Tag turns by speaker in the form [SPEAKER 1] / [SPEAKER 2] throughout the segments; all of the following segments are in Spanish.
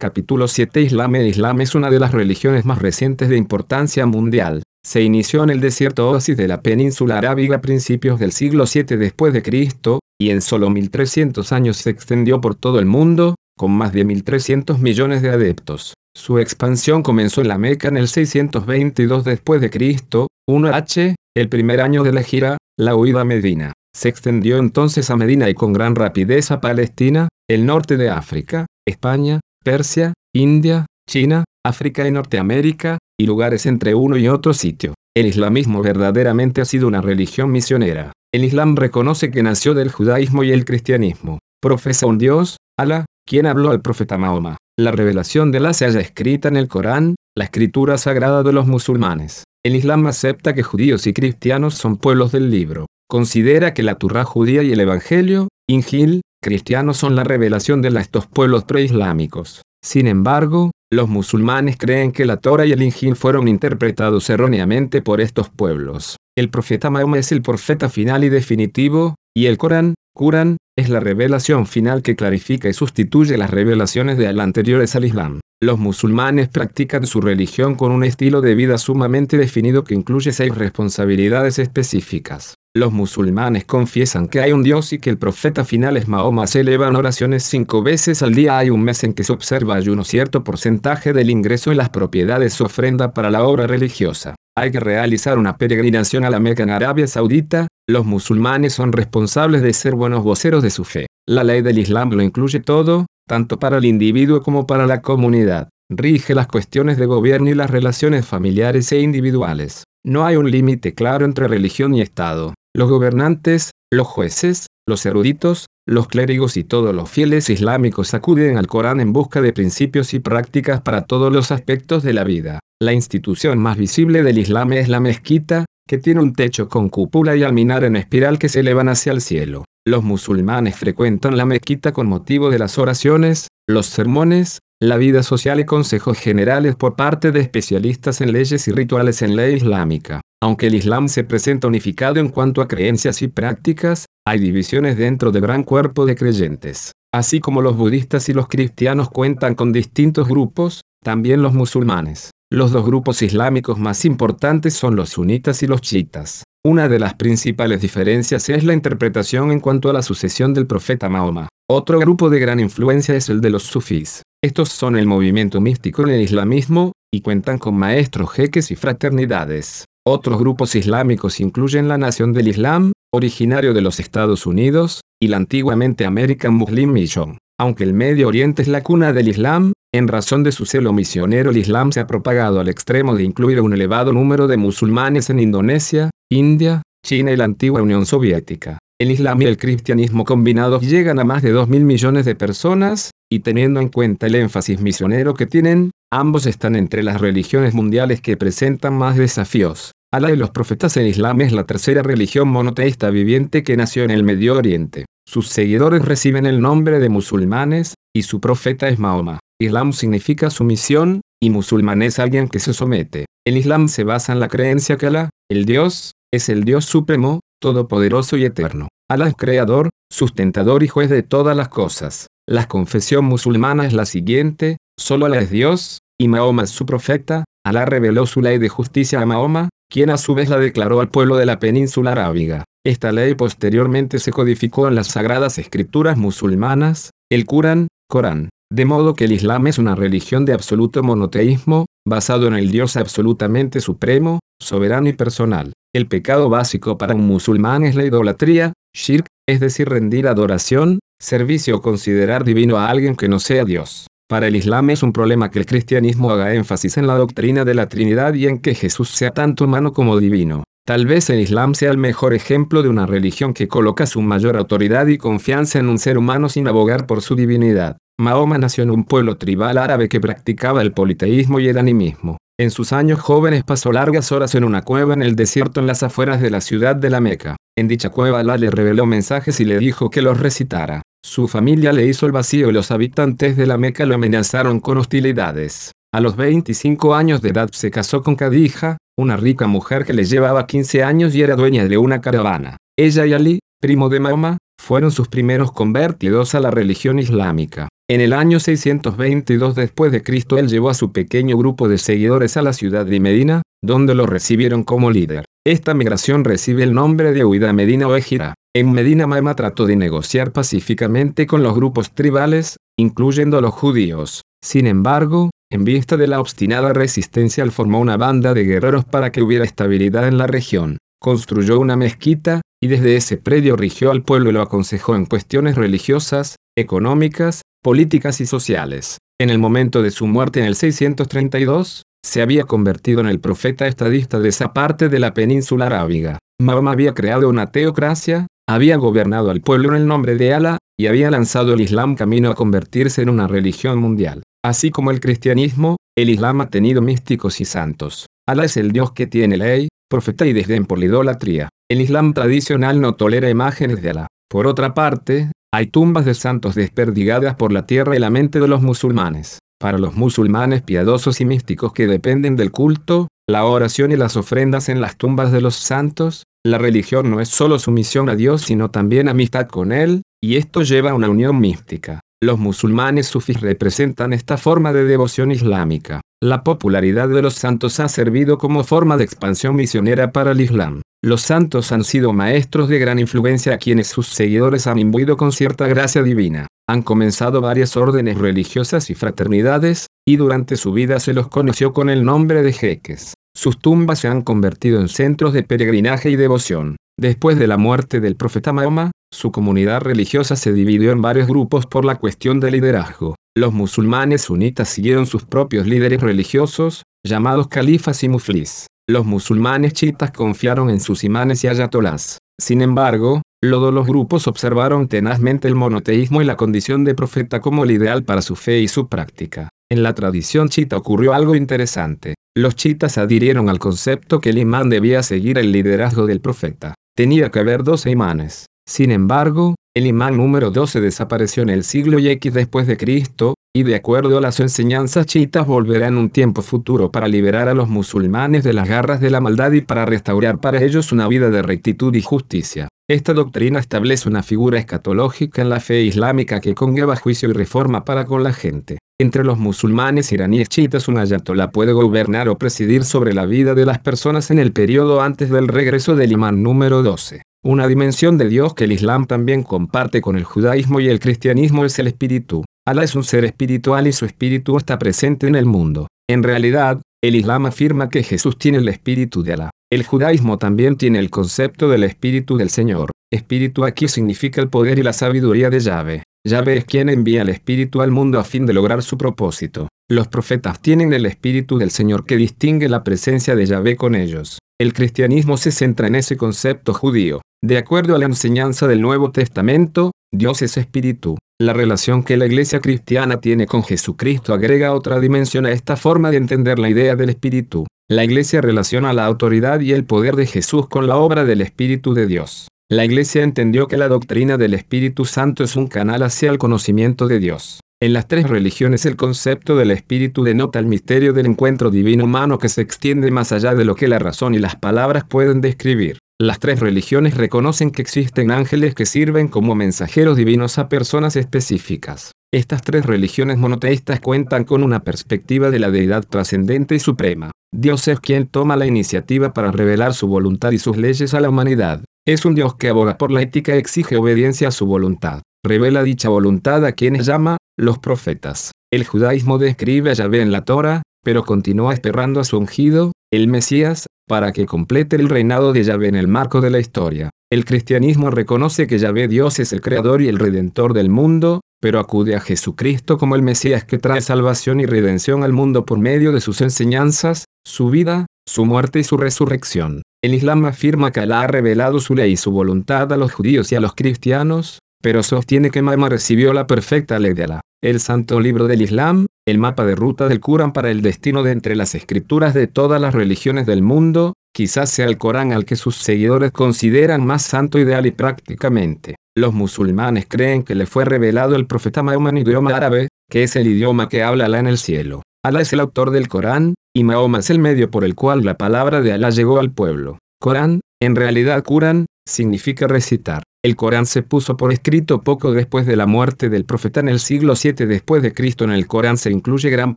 [SPEAKER 1] Capítulo 7 Islam El Islam es una de las religiones más recientes de importancia mundial. Se inició en el desierto oasis de la península arábiga a principios del siglo 7 después de Cristo, y en solo 1300 años se extendió por todo el mundo, con más de 1300 millones de adeptos. Su expansión comenzó en la Meca en el 622 después de Cristo, 1H, el primer año de la gira, la huida a Medina. Se extendió entonces a Medina y con gran rapidez a Palestina, el norte de África, España, Persia, India, China, África y Norteamérica, y lugares entre uno y otro sitio. El islamismo verdaderamente ha sido una religión misionera. El Islam reconoce que nació del judaísmo y el cristianismo. Profesa un Dios, Alá, quien habló al profeta Mahoma. La revelación de Alá se halla escrita en el Corán, la escritura sagrada de los musulmanes. El Islam acepta que judíos y cristianos son pueblos del libro. Considera que la Turra judía y el Evangelio, Injil, cristianos son la revelación de estos pueblos preislámicos. Sin embargo, los musulmanes creen que la Torah y el Injil fueron interpretados erróneamente por estos pueblos. El profeta Mahoma es el profeta final y definitivo, y el Corán, Corán, es la revelación final que clarifica y sustituye las revelaciones de al anteriores al Islam. Los musulmanes practican su religión con un estilo de vida sumamente definido que incluye seis responsabilidades específicas. Los musulmanes confiesan que hay un Dios y que el profeta final es Mahoma. Se elevan oraciones cinco veces al día. Hay un mes en que se observa ayuno cierto porcentaje del ingreso en las propiedades su ofrenda para la obra religiosa. Hay que realizar una peregrinación a la Meca en Arabia Saudita. Los musulmanes son responsables de ser buenos voceros de su fe. La ley del Islam lo incluye todo, tanto para el individuo como para la comunidad. Rige las cuestiones de gobierno y las relaciones familiares e individuales. No hay un límite claro entre religión y Estado. Los gobernantes, los jueces, los eruditos, los clérigos y todos los fieles islámicos acuden al Corán en busca de principios y prácticas para todos los aspectos de la vida. La institución más visible del Islam es la mezquita, que tiene un techo con cúpula y alminar en espiral que se elevan hacia el cielo. Los musulmanes frecuentan la mezquita con motivo de las oraciones, los sermones, la vida social y consejos generales por parte de especialistas en leyes y rituales en ley islámica. Aunque el Islam se presenta unificado en cuanto a creencias y prácticas, hay divisiones dentro del gran cuerpo de creyentes. Así como los budistas y los cristianos cuentan con distintos grupos, también los musulmanes. Los dos grupos islámicos más importantes son los sunitas y los chiitas. Una de las principales diferencias es la interpretación en cuanto a la sucesión del profeta Mahoma. Otro grupo de gran influencia es el de los sufís. Estos son el movimiento místico en el islamismo, y cuentan con maestros, jeques y fraternidades. Otros grupos islámicos incluyen la Nación del Islam, originario de los Estados Unidos, y la antiguamente American Muslim Mission. Aunque el Medio Oriente es la cuna del Islam, en razón de su celo misionero el Islam se ha propagado al extremo de incluir un elevado número de musulmanes en Indonesia, India, China y la antigua Unión Soviética. El Islam y el cristianismo combinados llegan a más de 2.000 millones de personas, y teniendo en cuenta el énfasis misionero que tienen, ambos están entre las religiones mundiales que presentan más desafíos. Alá de los profetas el Islam es la tercera religión monoteísta viviente que nació en el Medio Oriente. Sus seguidores reciben el nombre de musulmanes, y su profeta es Mahoma. Islam significa sumisión, y musulmán es alguien que se somete. El Islam se basa en la creencia que Alá, el Dios, es el Dios supremo, todopoderoso y eterno. Alá es creador, sustentador y juez de todas las cosas. La confesión musulmana es la siguiente, solo Alá es Dios, y Mahoma es su profeta, Alá reveló su ley de justicia a Mahoma, quien a su vez la declaró al pueblo de la península arábiga. Esta ley posteriormente se codificó en las sagradas escrituras musulmanas, el Corán, Corán. De modo que el Islam es una religión de absoluto monoteísmo, basado en el Dios absolutamente supremo, soberano y personal. El pecado básico para un musulmán es la idolatría, shirk, es decir, rendir adoración, servicio o considerar divino a alguien que no sea Dios. Para el Islam es un problema que el cristianismo haga énfasis en la doctrina de la Trinidad y en que Jesús sea tanto humano como divino. Tal vez el Islam sea el mejor ejemplo de una religión que coloca su mayor autoridad y confianza en un ser humano sin abogar por su divinidad. Mahoma nació en un pueblo tribal árabe que practicaba el politeísmo y el animismo. En sus años jóvenes pasó largas horas en una cueva en el desierto en las afueras de la ciudad de la Meca. En dicha cueva Allah le reveló mensajes y le dijo que los recitara. Su familia le hizo el vacío y los habitantes de la Meca lo amenazaron con hostilidades. A los 25 años de edad se casó con Khadija, una rica mujer que le llevaba 15 años y era dueña de una caravana. Ella y Ali, primo de Mahoma, fueron sus primeros convertidos a la religión islámica. En el año 622 después de Cristo él llevó a su pequeño grupo de seguidores a la ciudad de Medina, donde lo recibieron como líder. Esta migración recibe el nombre de huida a Medina o Ejira. En Medina Mahoma trató de negociar pacíficamente con los grupos tribales, incluyendo a los judíos. Sin embargo, en vista de la obstinada resistencia, él formó una banda de guerreros para que hubiera estabilidad en la región. Construyó una mezquita, y desde ese predio rigió al pueblo y lo aconsejó en cuestiones religiosas, económicas, políticas y sociales. En el momento de su muerte en el 632, se había convertido en el profeta estadista de esa parte de la península arábiga. Mahoma había creado una teocracia, había gobernado al pueblo en el nombre de Alá, y había lanzado el Islam camino a convertirse en una religión mundial. Así como el cristianismo, el Islam ha tenido místicos y santos. Alá es el Dios que tiene ley, profeta y desdén por la idolatría. El Islam tradicional no tolera imágenes de Alá. Por otra parte, hay tumbas de santos desperdigadas por la tierra y la mente de los musulmanes. Para los musulmanes piadosos y místicos que dependen del culto, la oración y las ofrendas en las tumbas de los santos, la religión no es solo sumisión a Dios sino también amistad con Él, y esto lleva a una unión mística. Los musulmanes sufís representan esta forma de devoción islámica. La popularidad de los santos ha servido como forma de expansión misionera para el Islam. Los santos han sido maestros de gran influencia a quienes sus seguidores han imbuido con cierta gracia divina. Han comenzado varias órdenes religiosas y fraternidades, y durante su vida se los conoció con el nombre de jeques. Sus tumbas se han convertido en centros de peregrinaje y devoción. Después de la muerte del profeta Mahoma, su comunidad religiosa se dividió en varios grupos por la cuestión del liderazgo. Los musulmanes sunitas siguieron sus propios líderes religiosos, llamados califas y muflis. Los musulmanes chiitas confiaron en sus imanes y ayatolás. Sin embargo, todos los grupos observaron tenazmente el monoteísmo y la condición de profeta como el ideal para su fe y su práctica. En la tradición chita ocurrió algo interesante. Los chitas adhirieron al concepto que el imán debía seguir el liderazgo del profeta. Tenía que haber 12 imanes. Sin embargo, el imán número 12 desapareció en el siglo X después de Cristo, y de acuerdo a las enseñanzas chiitas volverá en un tiempo futuro para liberar a los musulmanes de las garras de la maldad y para restaurar para ellos una vida de rectitud y justicia. Esta doctrina establece una figura escatológica en la fe islámica que conlleva juicio y reforma para con la gente. Entre los musulmanes iraníes chiitas un ayatollah puede gobernar o presidir sobre la vida de las personas en el periodo antes del regreso del imán número 12. Una dimensión de Dios que el Islam también comparte con el judaísmo y el cristianismo es el espíritu. Alá es un ser espiritual y su espíritu está presente en el mundo. En realidad, el Islam afirma que Jesús tiene el espíritu de Alá. El judaísmo también tiene el concepto del espíritu del Señor. Espíritu aquí significa el poder y la sabiduría de Yahvé. Yahvé es quien envía el espíritu al mundo a fin de lograr su propósito. Los profetas tienen el espíritu del Señor que distingue la presencia de Yahvé con ellos. El cristianismo se centra en ese concepto judío. De acuerdo a la enseñanza del Nuevo Testamento, Dios es espíritu. La relación que la iglesia cristiana tiene con Jesucristo agrega otra dimensión a esta forma de entender la idea del espíritu. La iglesia relaciona la autoridad y el poder de Jesús con la obra del Espíritu de Dios. La iglesia entendió que la doctrina del Espíritu Santo es un canal hacia el conocimiento de Dios. En las tres religiones el concepto del Espíritu denota el misterio del encuentro divino humano que se extiende más allá de lo que la razón y las palabras pueden describir. Las tres religiones reconocen que existen ángeles que sirven como mensajeros divinos a personas específicas. Estas tres religiones monoteístas cuentan con una perspectiva de la deidad trascendente y suprema. Dios es quien toma la iniciativa para revelar su voluntad y sus leyes a la humanidad. Es un Dios que aboga por la ética y exige obediencia a su voluntad. Revela dicha voluntad a quienes llama los profetas. El judaísmo describe a Yahvé en la Torah, pero continúa esperando a su ungido, el Mesías, para que complete el reinado de Yahvé en el marco de la historia. El cristianismo reconoce que Yahvé Dios es el creador y el redentor del mundo, pero acude a Jesucristo como el Mesías que trae salvación y redención al mundo por medio de sus enseñanzas, su vida, su muerte y su resurrección. El Islam afirma que Alá ha revelado su ley y su voluntad a los judíos y a los cristianos, pero sostiene que Mahoma recibió la perfecta ley de Alá. El santo libro del Islam, el mapa de ruta del Corán para el destino de entre las escrituras de todas las religiones del mundo, quizás sea el Corán al que sus seguidores consideran más santo ideal y prácticamente. Los musulmanes creen que le fue revelado el profeta Mahoma en idioma árabe, que es el idioma que habla Alá en el cielo. Alá es el autor del Corán, y Mahoma es el medio por el cual la palabra de Alá llegó al pueblo. Corán, en realidad Corán, significa recitar. El Corán se puso por escrito poco después de la muerte del profeta en el siglo 7 después de Cristo. En el Corán se incluye gran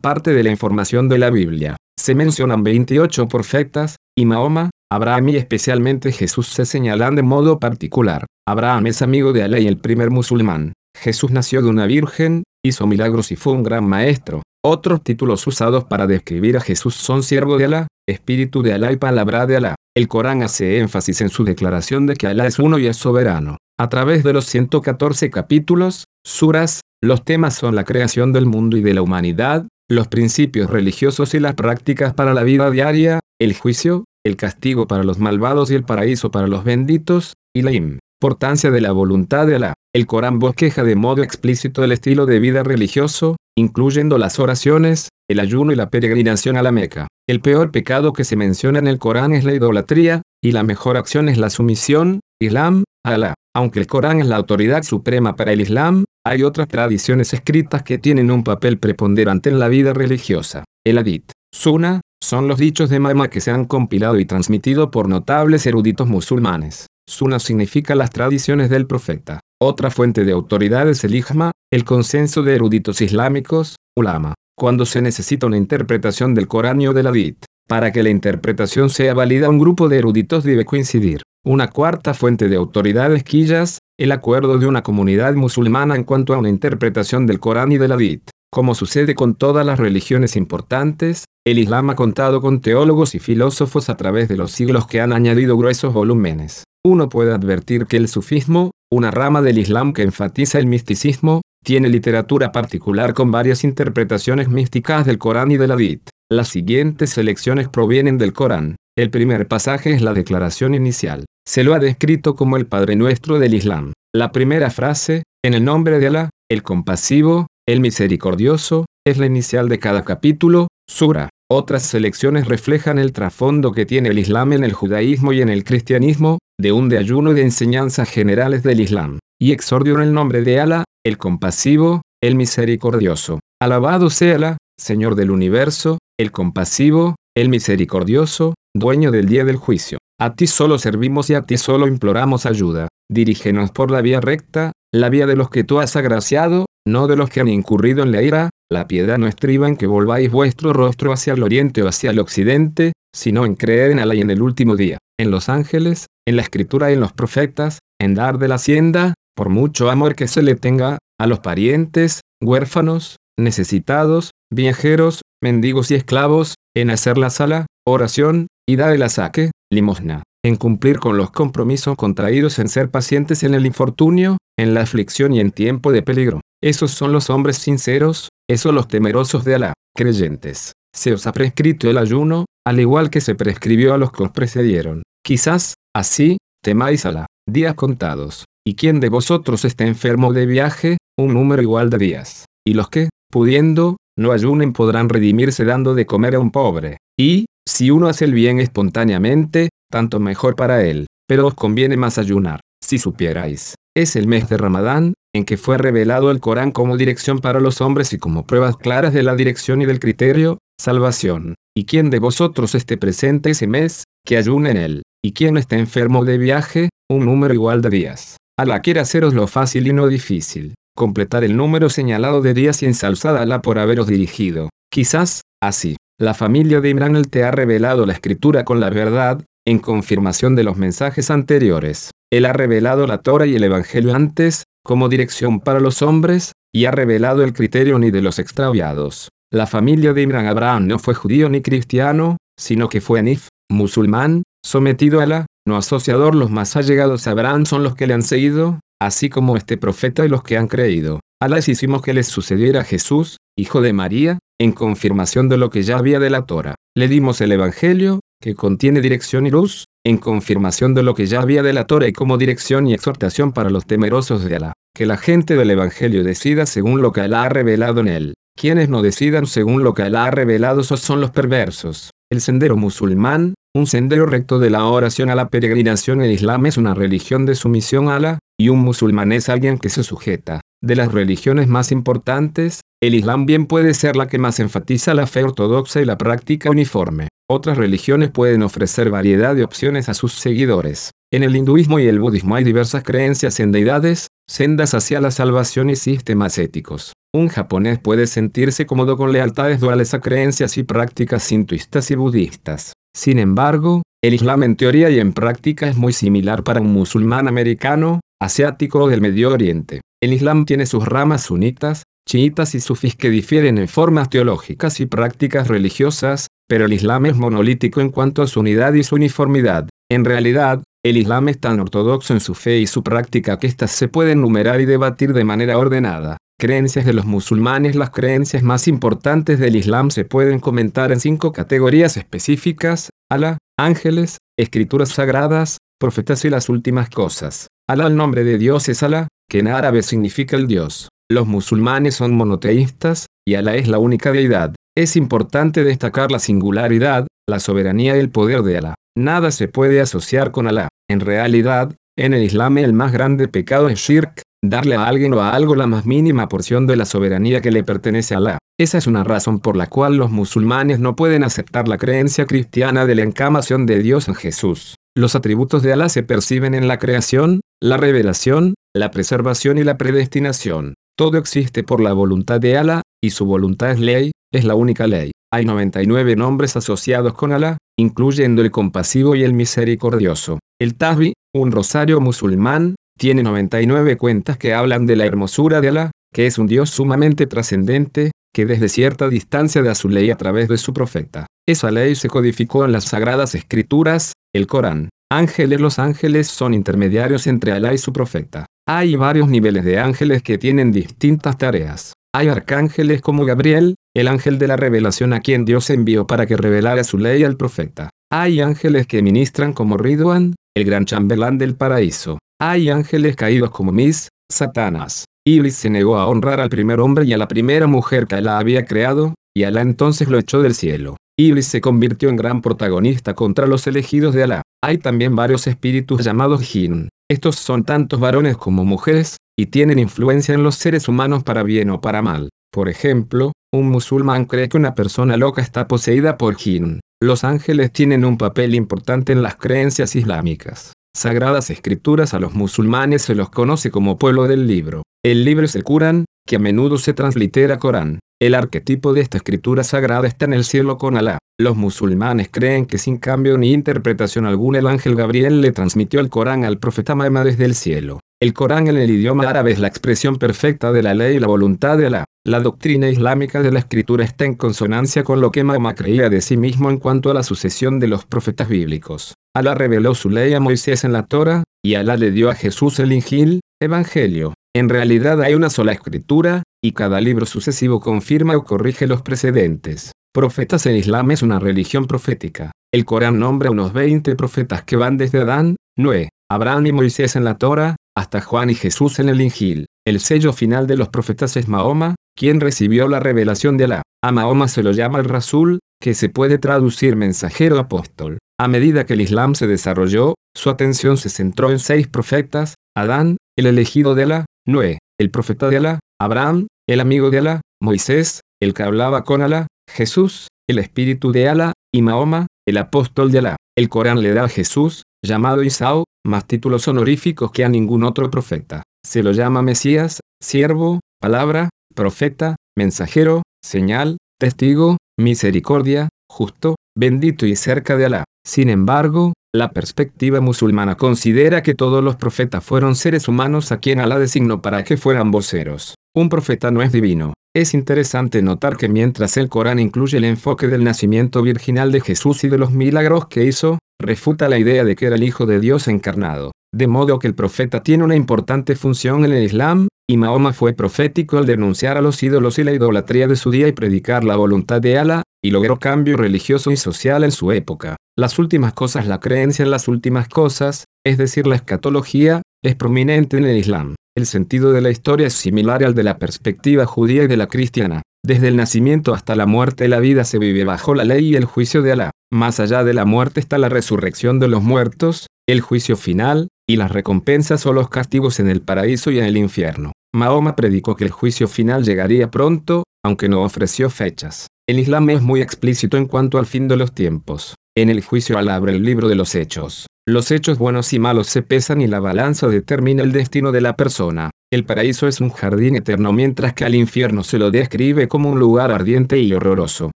[SPEAKER 1] parte de la información de la Biblia. Se mencionan 28 profetas, y Mahoma, Abraham y especialmente Jesús se señalan de modo particular. Abraham es amigo de Alá y el primer musulmán. Jesús nació de una virgen, hizo milagros y fue un gran maestro. Otros títulos usados para describir a Jesús son siervo de Alá, espíritu de Alá y palabra de Alá. El Corán hace énfasis en su declaración de que Alá es uno y es soberano. A través de los 114 capítulos, suras, los temas son la creación del mundo y de la humanidad, los principios religiosos y las prácticas para la vida diaria, el juicio, el castigo para los malvados y el paraíso para los benditos, y la importancia de la voluntad de Alá. El Corán bosqueja de modo explícito el estilo de vida religioso, incluyendo las oraciones, el ayuno y la peregrinación a la Meca. El peor pecado que se menciona en el Corán es la idolatría, y la mejor acción es la sumisión, Islam, a Alá. Aunque el Corán es la autoridad suprema para el Islam, hay otras tradiciones escritas que tienen un papel preponderante en la vida religiosa. El Hadith, Sunnah, son los dichos de Mahoma que se han compilado y transmitido por notables eruditos musulmanes. Sunnah significa las tradiciones del profeta. Otra fuente de autoridad es el Ijma, el consenso de eruditos islámicos, ulama cuando se necesita una interpretación del Corán o del Hadith. Para que la interpretación sea válida un grupo de eruditos debe coincidir. Una cuarta fuente de autoridad es quillas, el acuerdo de una comunidad musulmana en cuanto a una interpretación del Corán y del Hadith. Como sucede con todas las religiones importantes, el Islam ha contado con teólogos y filósofos a través de los siglos que han añadido gruesos volúmenes. Uno puede advertir que el sufismo, una rama del Islam que enfatiza el misticismo, tiene literatura particular con varias interpretaciones místicas del Corán y del Hadith. Las siguientes selecciones provienen del Corán. El primer pasaje es la declaración inicial. Se lo ha descrito como el Padre Nuestro del Islam. La primera frase, en el nombre de Alá, el compasivo, el misericordioso, es la inicial de cada capítulo, sura. Otras selecciones reflejan el trasfondo que tiene el Islam en el judaísmo y en el cristianismo, de un de ayuno y de enseñanzas generales del Islam. Y exordio en el nombre de Alá, el compasivo, el misericordioso. Alabado sea la, Señor del universo, el compasivo, el misericordioso, dueño del día del juicio. A ti solo servimos y a ti solo imploramos ayuda. Dirígenos por la vía recta, la vía de los que tú has agraciado, no de los que han incurrido en la ira. La piedad no estriba en que volváis vuestro rostro hacia el oriente o hacia el occidente, sino en creer en Alá y en el último día, en los ángeles, en la escritura y en los profetas, en dar de la hacienda, por mucho amor que se le tenga, a los parientes, huérfanos, necesitados, viajeros, mendigos y esclavos, en hacer la sala, oración, y dar el saque, limosna, en cumplir con los compromisos contraídos en ser pacientes en el infortunio, en la aflicción y en tiempo de peligro. Esos son los hombres sinceros, esos los temerosos de Alá, creyentes. Se os ha prescrito el ayuno, al igual que se prescribió a los que os precedieron. Quizás, así, temáis Alá, días contados. ¿Y quién de vosotros está enfermo de viaje? Un número igual de días. Y los que, pudiendo, no ayunen podrán redimirse dando de comer a un pobre. Y, si uno hace el bien espontáneamente, tanto mejor para él. Pero os conviene más ayunar, si supierais. Es el mes de Ramadán, en que fue revelado el Corán como dirección para los hombres y como pruebas claras de la dirección y del criterio, salvación. ¿Y quién de vosotros esté presente ese mes, que ayune en él? ¿Y quién esté enfermo de viaje? Un número igual de días. Alá quiere haceros lo fácil y no difícil. Completar el número señalado de días y ensalzada Alá por haberos dirigido. Quizás, así, la familia de Imran te ha revelado la escritura con la verdad, en confirmación de los mensajes anteriores. Él ha revelado la Torah y el Evangelio antes, como dirección para los hombres, y ha revelado el criterio ni de los extraviados. La familia de Imran Abraham no fue judío ni cristiano, sino que fue anif, musulmán, sometido a la, no asociador. Los más allegados a Abraham son los que le han seguido, así como este profeta y los que han creído. Alá hicimos que les sucediera Jesús, hijo de María, en confirmación de lo que ya había de la Torah. Le dimos el Evangelio, que contiene dirección y luz, en confirmación de lo que ya había de la Torah y como dirección y exhortación para los temerosos de Alá. Que la gente del Evangelio decida según lo que Alá ha revelado en él. Quienes no decidan según lo que Alá ha revelado son los perversos. El sendero musulmán, un sendero recto de la oración a la peregrinación el Islam es una religión de sumisión a Alá, y un musulmán es alguien que se sujeta. De las religiones más importantes, el Islam bien puede ser la que más enfatiza la fe ortodoxa y la práctica uniforme. Otras religiones pueden ofrecer variedad de opciones a sus seguidores. En el hinduismo y el budismo hay diversas creencias en deidades, sendas hacia la salvación y sistemas éticos. Un japonés puede sentirse cómodo con lealtades duales a creencias y prácticas hinduistas y budistas. Sin embargo, el Islam en teoría y en práctica es muy similar para un musulmán americano, asiático o del Medio Oriente. El Islam tiene sus ramas sunitas, chiitas y sufís que difieren en formas teológicas y prácticas religiosas, pero el Islam es monolítico en cuanto a su unidad y su uniformidad. En realidad, el Islam es tan ortodoxo en su fe y su práctica que éstas se pueden numerar y debatir de manera ordenada. Creencias de los musulmanes Las creencias más importantes del Islam se pueden comentar en cinco categorías específicas, Alá, ángeles, escrituras sagradas, profetas y las últimas cosas. Alá el nombre de Dios es Alá, que en árabe significa el Dios. Los musulmanes son monoteístas, y Alá es la única deidad. Es importante destacar la singularidad, la soberanía y el poder de Alá. Nada se puede asociar con Alá. En realidad, en el Islam el más grande pecado es shirk, darle a alguien o a algo la más mínima porción de la soberanía que le pertenece a Alá. Esa es una razón por la cual los musulmanes no pueden aceptar la creencia cristiana de la encamación de Dios en Jesús. Los atributos de Alá se perciben en la creación, la revelación, la preservación y la predestinación. Todo existe por la voluntad de Alá, y su voluntad es ley, es la única ley. Hay 99 nombres asociados con Alá, incluyendo el compasivo y el misericordioso. El Tahbi, un rosario musulmán, tiene 99 cuentas que hablan de la hermosura de Alá, que es un Dios sumamente trascendente, que desde cierta distancia da su ley a través de su profeta. Esa ley se codificó en las sagradas escrituras, el Corán. Ángeles Los ángeles son intermediarios entre Alá y su profeta. Hay varios niveles de ángeles que tienen distintas tareas. Hay arcángeles como Gabriel, el ángel de la revelación a quien Dios envió para que revelara su ley al profeta. Hay ángeles que ministran como Ridwan, el gran chambelán del paraíso. Hay ángeles caídos como Mis, Satanás. Iblis se negó a honrar al primer hombre y a la primera mujer que Alá había creado, y Alá entonces lo echó del cielo. Iblis se convirtió en gran protagonista contra los elegidos de Alá. Hay también varios espíritus llamados Jinn. Estos son tantos varones como mujeres, y tienen influencia en los seres humanos para bien o para mal. Por ejemplo, un musulmán cree que una persona loca está poseída por jinn. Los ángeles tienen un papel importante en las creencias islámicas. Sagradas escrituras a los musulmanes se los conoce como pueblo del libro. El libro es el Corán, que a menudo se translitera Corán. El arquetipo de esta escritura sagrada está en el cielo con Alá. Los musulmanes creen que sin cambio ni interpretación alguna el ángel Gabriel le transmitió el Corán al profeta Mahoma desde el cielo. El Corán en el idioma árabe es la expresión perfecta de la ley y la voluntad de Alá. La doctrina islámica de la escritura está en consonancia con lo que Mahoma creía de sí mismo en cuanto a la sucesión de los profetas bíblicos. Alá reveló su ley a Moisés en la Torah, y Alá le dio a Jesús el Injil, Evangelio. En realidad hay una sola escritura, y cada libro sucesivo confirma o corrige los precedentes. Profetas en Islam es una religión profética. El Corán nombra unos 20 profetas que van desde Adán, Noé, Abraham y Moisés en la Torah, hasta Juan y Jesús en el Injil. El sello final de los profetas es Mahoma, quien recibió la revelación de Alá. A Mahoma se lo llama el Rasul, que se puede traducir mensajero apóstol. A medida que el Islam se desarrolló, su atención se centró en seis profetas, Adán, el elegido de Alá, Noé, el profeta de Alá, Abraham, el amigo de Alá, Moisés, el que hablaba con Alá, Jesús, el espíritu de Alá, y Mahoma, el apóstol de Alá. El Corán le da a Jesús, llamado Isao, más títulos honoríficos que a ningún otro profeta. Se lo llama Mesías, siervo, palabra, profeta, mensajero, señal, testigo, misericordia, justo, bendito y cerca de Alá. Sin embargo, la perspectiva musulmana considera que todos los profetas fueron seres humanos a quien Alá designó para que fueran voceros. Un profeta no es divino. Es interesante notar que mientras el Corán incluye el enfoque del nacimiento virginal de Jesús y de los milagros que hizo, refuta la idea de que era el Hijo de Dios encarnado. De modo que el profeta tiene una importante función en el Islam, y Mahoma fue profético al denunciar a los ídolos y la idolatría de su día y predicar la voluntad de Alá, y logró cambio religioso y social en su época. Las últimas cosas, la creencia en las últimas cosas, es decir, la escatología, es prominente en el Islam. El sentido de la historia es similar al de la perspectiva judía y de la cristiana. Desde el nacimiento hasta la muerte la vida se vive bajo la ley y el juicio de Alá. Más allá de la muerte está la resurrección de los muertos, el juicio final, y las recompensas o los castigos en el paraíso y en el infierno. Mahoma predicó que el juicio final llegaría pronto, aunque no ofreció fechas. El Islam es muy explícito en cuanto al fin de los tiempos. En el juicio al abre el libro de los hechos. Los hechos buenos y malos se pesan y la balanza determina el destino de la persona. El paraíso es un jardín eterno mientras que al infierno se lo describe como un lugar ardiente y horroroso.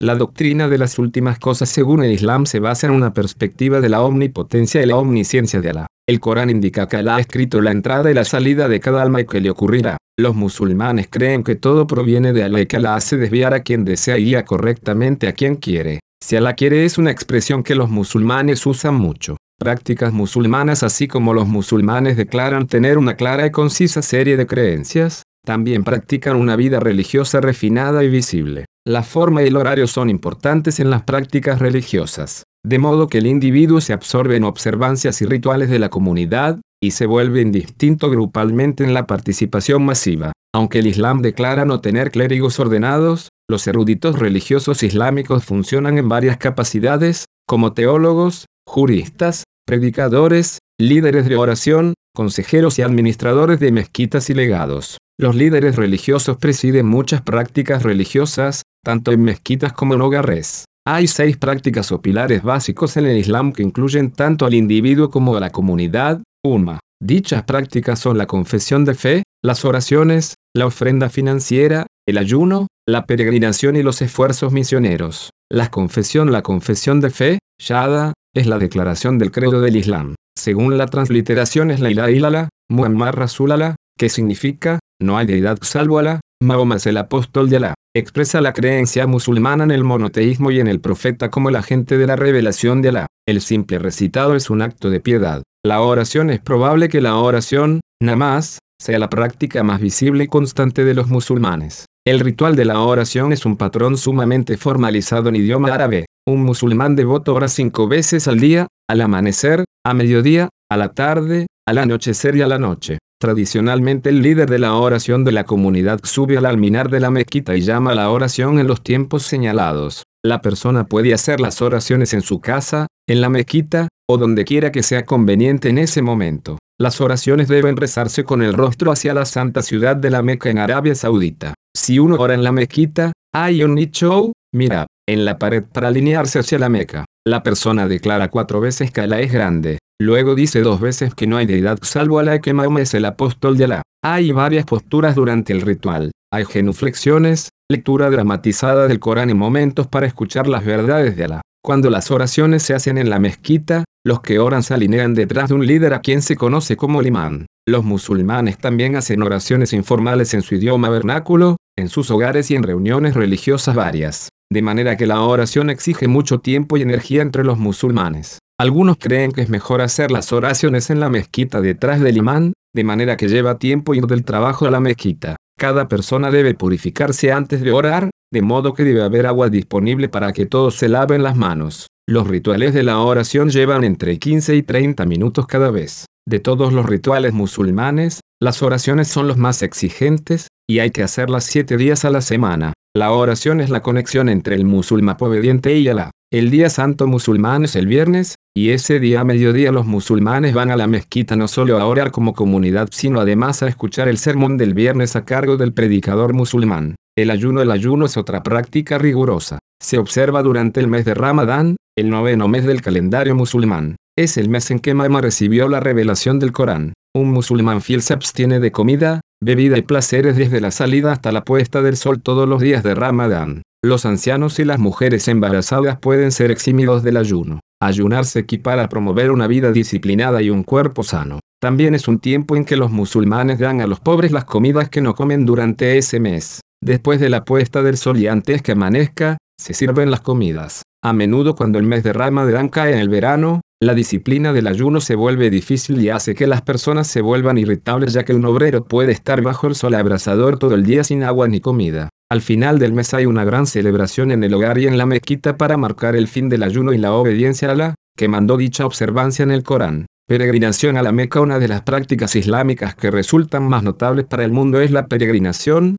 [SPEAKER 1] La doctrina de las últimas cosas según el Islam se basa en una perspectiva de la omnipotencia y la omnisciencia de Alá. El Corán indica que Alá ha escrito la entrada y la salida de cada alma y que le ocurrirá. Los musulmanes creen que todo proviene de Alá y que Alá hace desviar a quien desea y guía correctamente a quien quiere. Si Alá quiere es una expresión que los musulmanes usan mucho prácticas musulmanas así como los musulmanes declaran tener una clara y concisa serie de creencias, también practican una vida religiosa refinada y visible. La forma y el horario son importantes en las prácticas religiosas, de modo que el individuo se absorbe en observancias y rituales de la comunidad, y se vuelve indistinto grupalmente en la participación masiva. Aunque el Islam declara no tener clérigos ordenados, los eruditos religiosos islámicos funcionan en varias capacidades, como teólogos, juristas, predicadores, líderes de oración, consejeros y administradores de mezquitas y legados. Los líderes religiosos presiden muchas prácticas religiosas, tanto en mezquitas como en hogares. Hay seis prácticas o pilares básicos en el Islam que incluyen tanto al individuo como a la comunidad, Umma. Dichas prácticas son la confesión de fe, las oraciones, la ofrenda financiera, el ayuno, la peregrinación y los esfuerzos misioneros. La confesión La confesión de fe, Shada, es la declaración del credo del Islam. Según la transliteración es la ilaha illallah, Muhammad Rasulullah, que significa, no hay deidad salvo Alá, Mahoma es el apóstol de Alá. Expresa la creencia musulmana en el monoteísmo y en el profeta como el agente de la revelación de Alá. El simple recitado es un acto de piedad. La oración es probable que la oración, namaz, sea la práctica más visible y constante de los musulmanes. El ritual de la oración es un patrón sumamente formalizado en idioma árabe. Un musulmán devoto ora cinco veces al día, al amanecer, a mediodía, a la tarde, al anochecer y a la noche. Tradicionalmente el líder de la oración de la comunidad sube al alminar de la mezquita y llama a la oración en los tiempos señalados. La persona puede hacer las oraciones en su casa, en la mezquita, o donde quiera que sea conveniente en ese momento. Las oraciones deben rezarse con el rostro hacia la santa ciudad de la Meca en Arabia Saudita. Si uno ora en la mezquita, hay un nicho, mira, en la pared para alinearse hacia la Meca. La persona declara cuatro veces que Alá es grande. Luego dice dos veces que no hay deidad salvo Alá que Mahoma es el apóstol de Alá. Hay varias posturas durante el ritual. Hay genuflexiones, lectura dramatizada del Corán y momentos para escuchar las verdades de Alá. Cuando las oraciones se hacen en la mezquita, los que oran se alinean detrás de un líder a quien se conoce como el imán. Los musulmanes también hacen oraciones informales en su idioma vernáculo, en sus hogares y en reuniones religiosas varias. De manera que la oración exige mucho tiempo y energía entre los musulmanes. Algunos creen que es mejor hacer las oraciones en la mezquita detrás del imán, de manera que lleva tiempo ir del trabajo a la mezquita. Cada persona debe purificarse antes de orar, de modo que debe haber agua disponible para que todos se laven las manos. Los rituales de la oración llevan entre 15 y 30 minutos cada vez. De todos los rituales musulmanes, las oraciones son los más exigentes, y hay que hacerlas siete días a la semana. La oración es la conexión entre el musulmán obediente y Alá. El día santo musulmán es el viernes, y ese día a mediodía los musulmanes van a la mezquita no solo a orar como comunidad sino además a escuchar el sermón del viernes a cargo del predicador musulmán. El ayuno El ayuno es otra práctica rigurosa. Se observa durante el mes de Ramadán, el noveno mes del calendario musulmán. Es el mes en que Mahoma recibió la revelación del Corán. Un musulmán fiel se abstiene de comida, bebida y placeres desde la salida hasta la puesta del sol todos los días de Ramadán. Los ancianos y las mujeres embarazadas pueden ser eximidos del ayuno. Ayunar se equipara a promover una vida disciplinada y un cuerpo sano. También es un tiempo en que los musulmanes dan a los pobres las comidas que no comen durante ese mes. Después de la puesta del sol y antes que amanezca, se sirven las comidas. A menudo cuando el mes de Ramadán cae en el verano, la disciplina del ayuno se vuelve difícil y hace que las personas se vuelvan irritables ya que un obrero puede estar bajo el sol abrasador todo el día sin agua ni comida. Al final del mes hay una gran celebración en el hogar y en la mezquita para marcar el fin del ayuno y la obediencia a la, que mandó dicha observancia en el Corán. Peregrinación a la Meca Una de las prácticas islámicas que resultan más notables para el mundo es la peregrinación,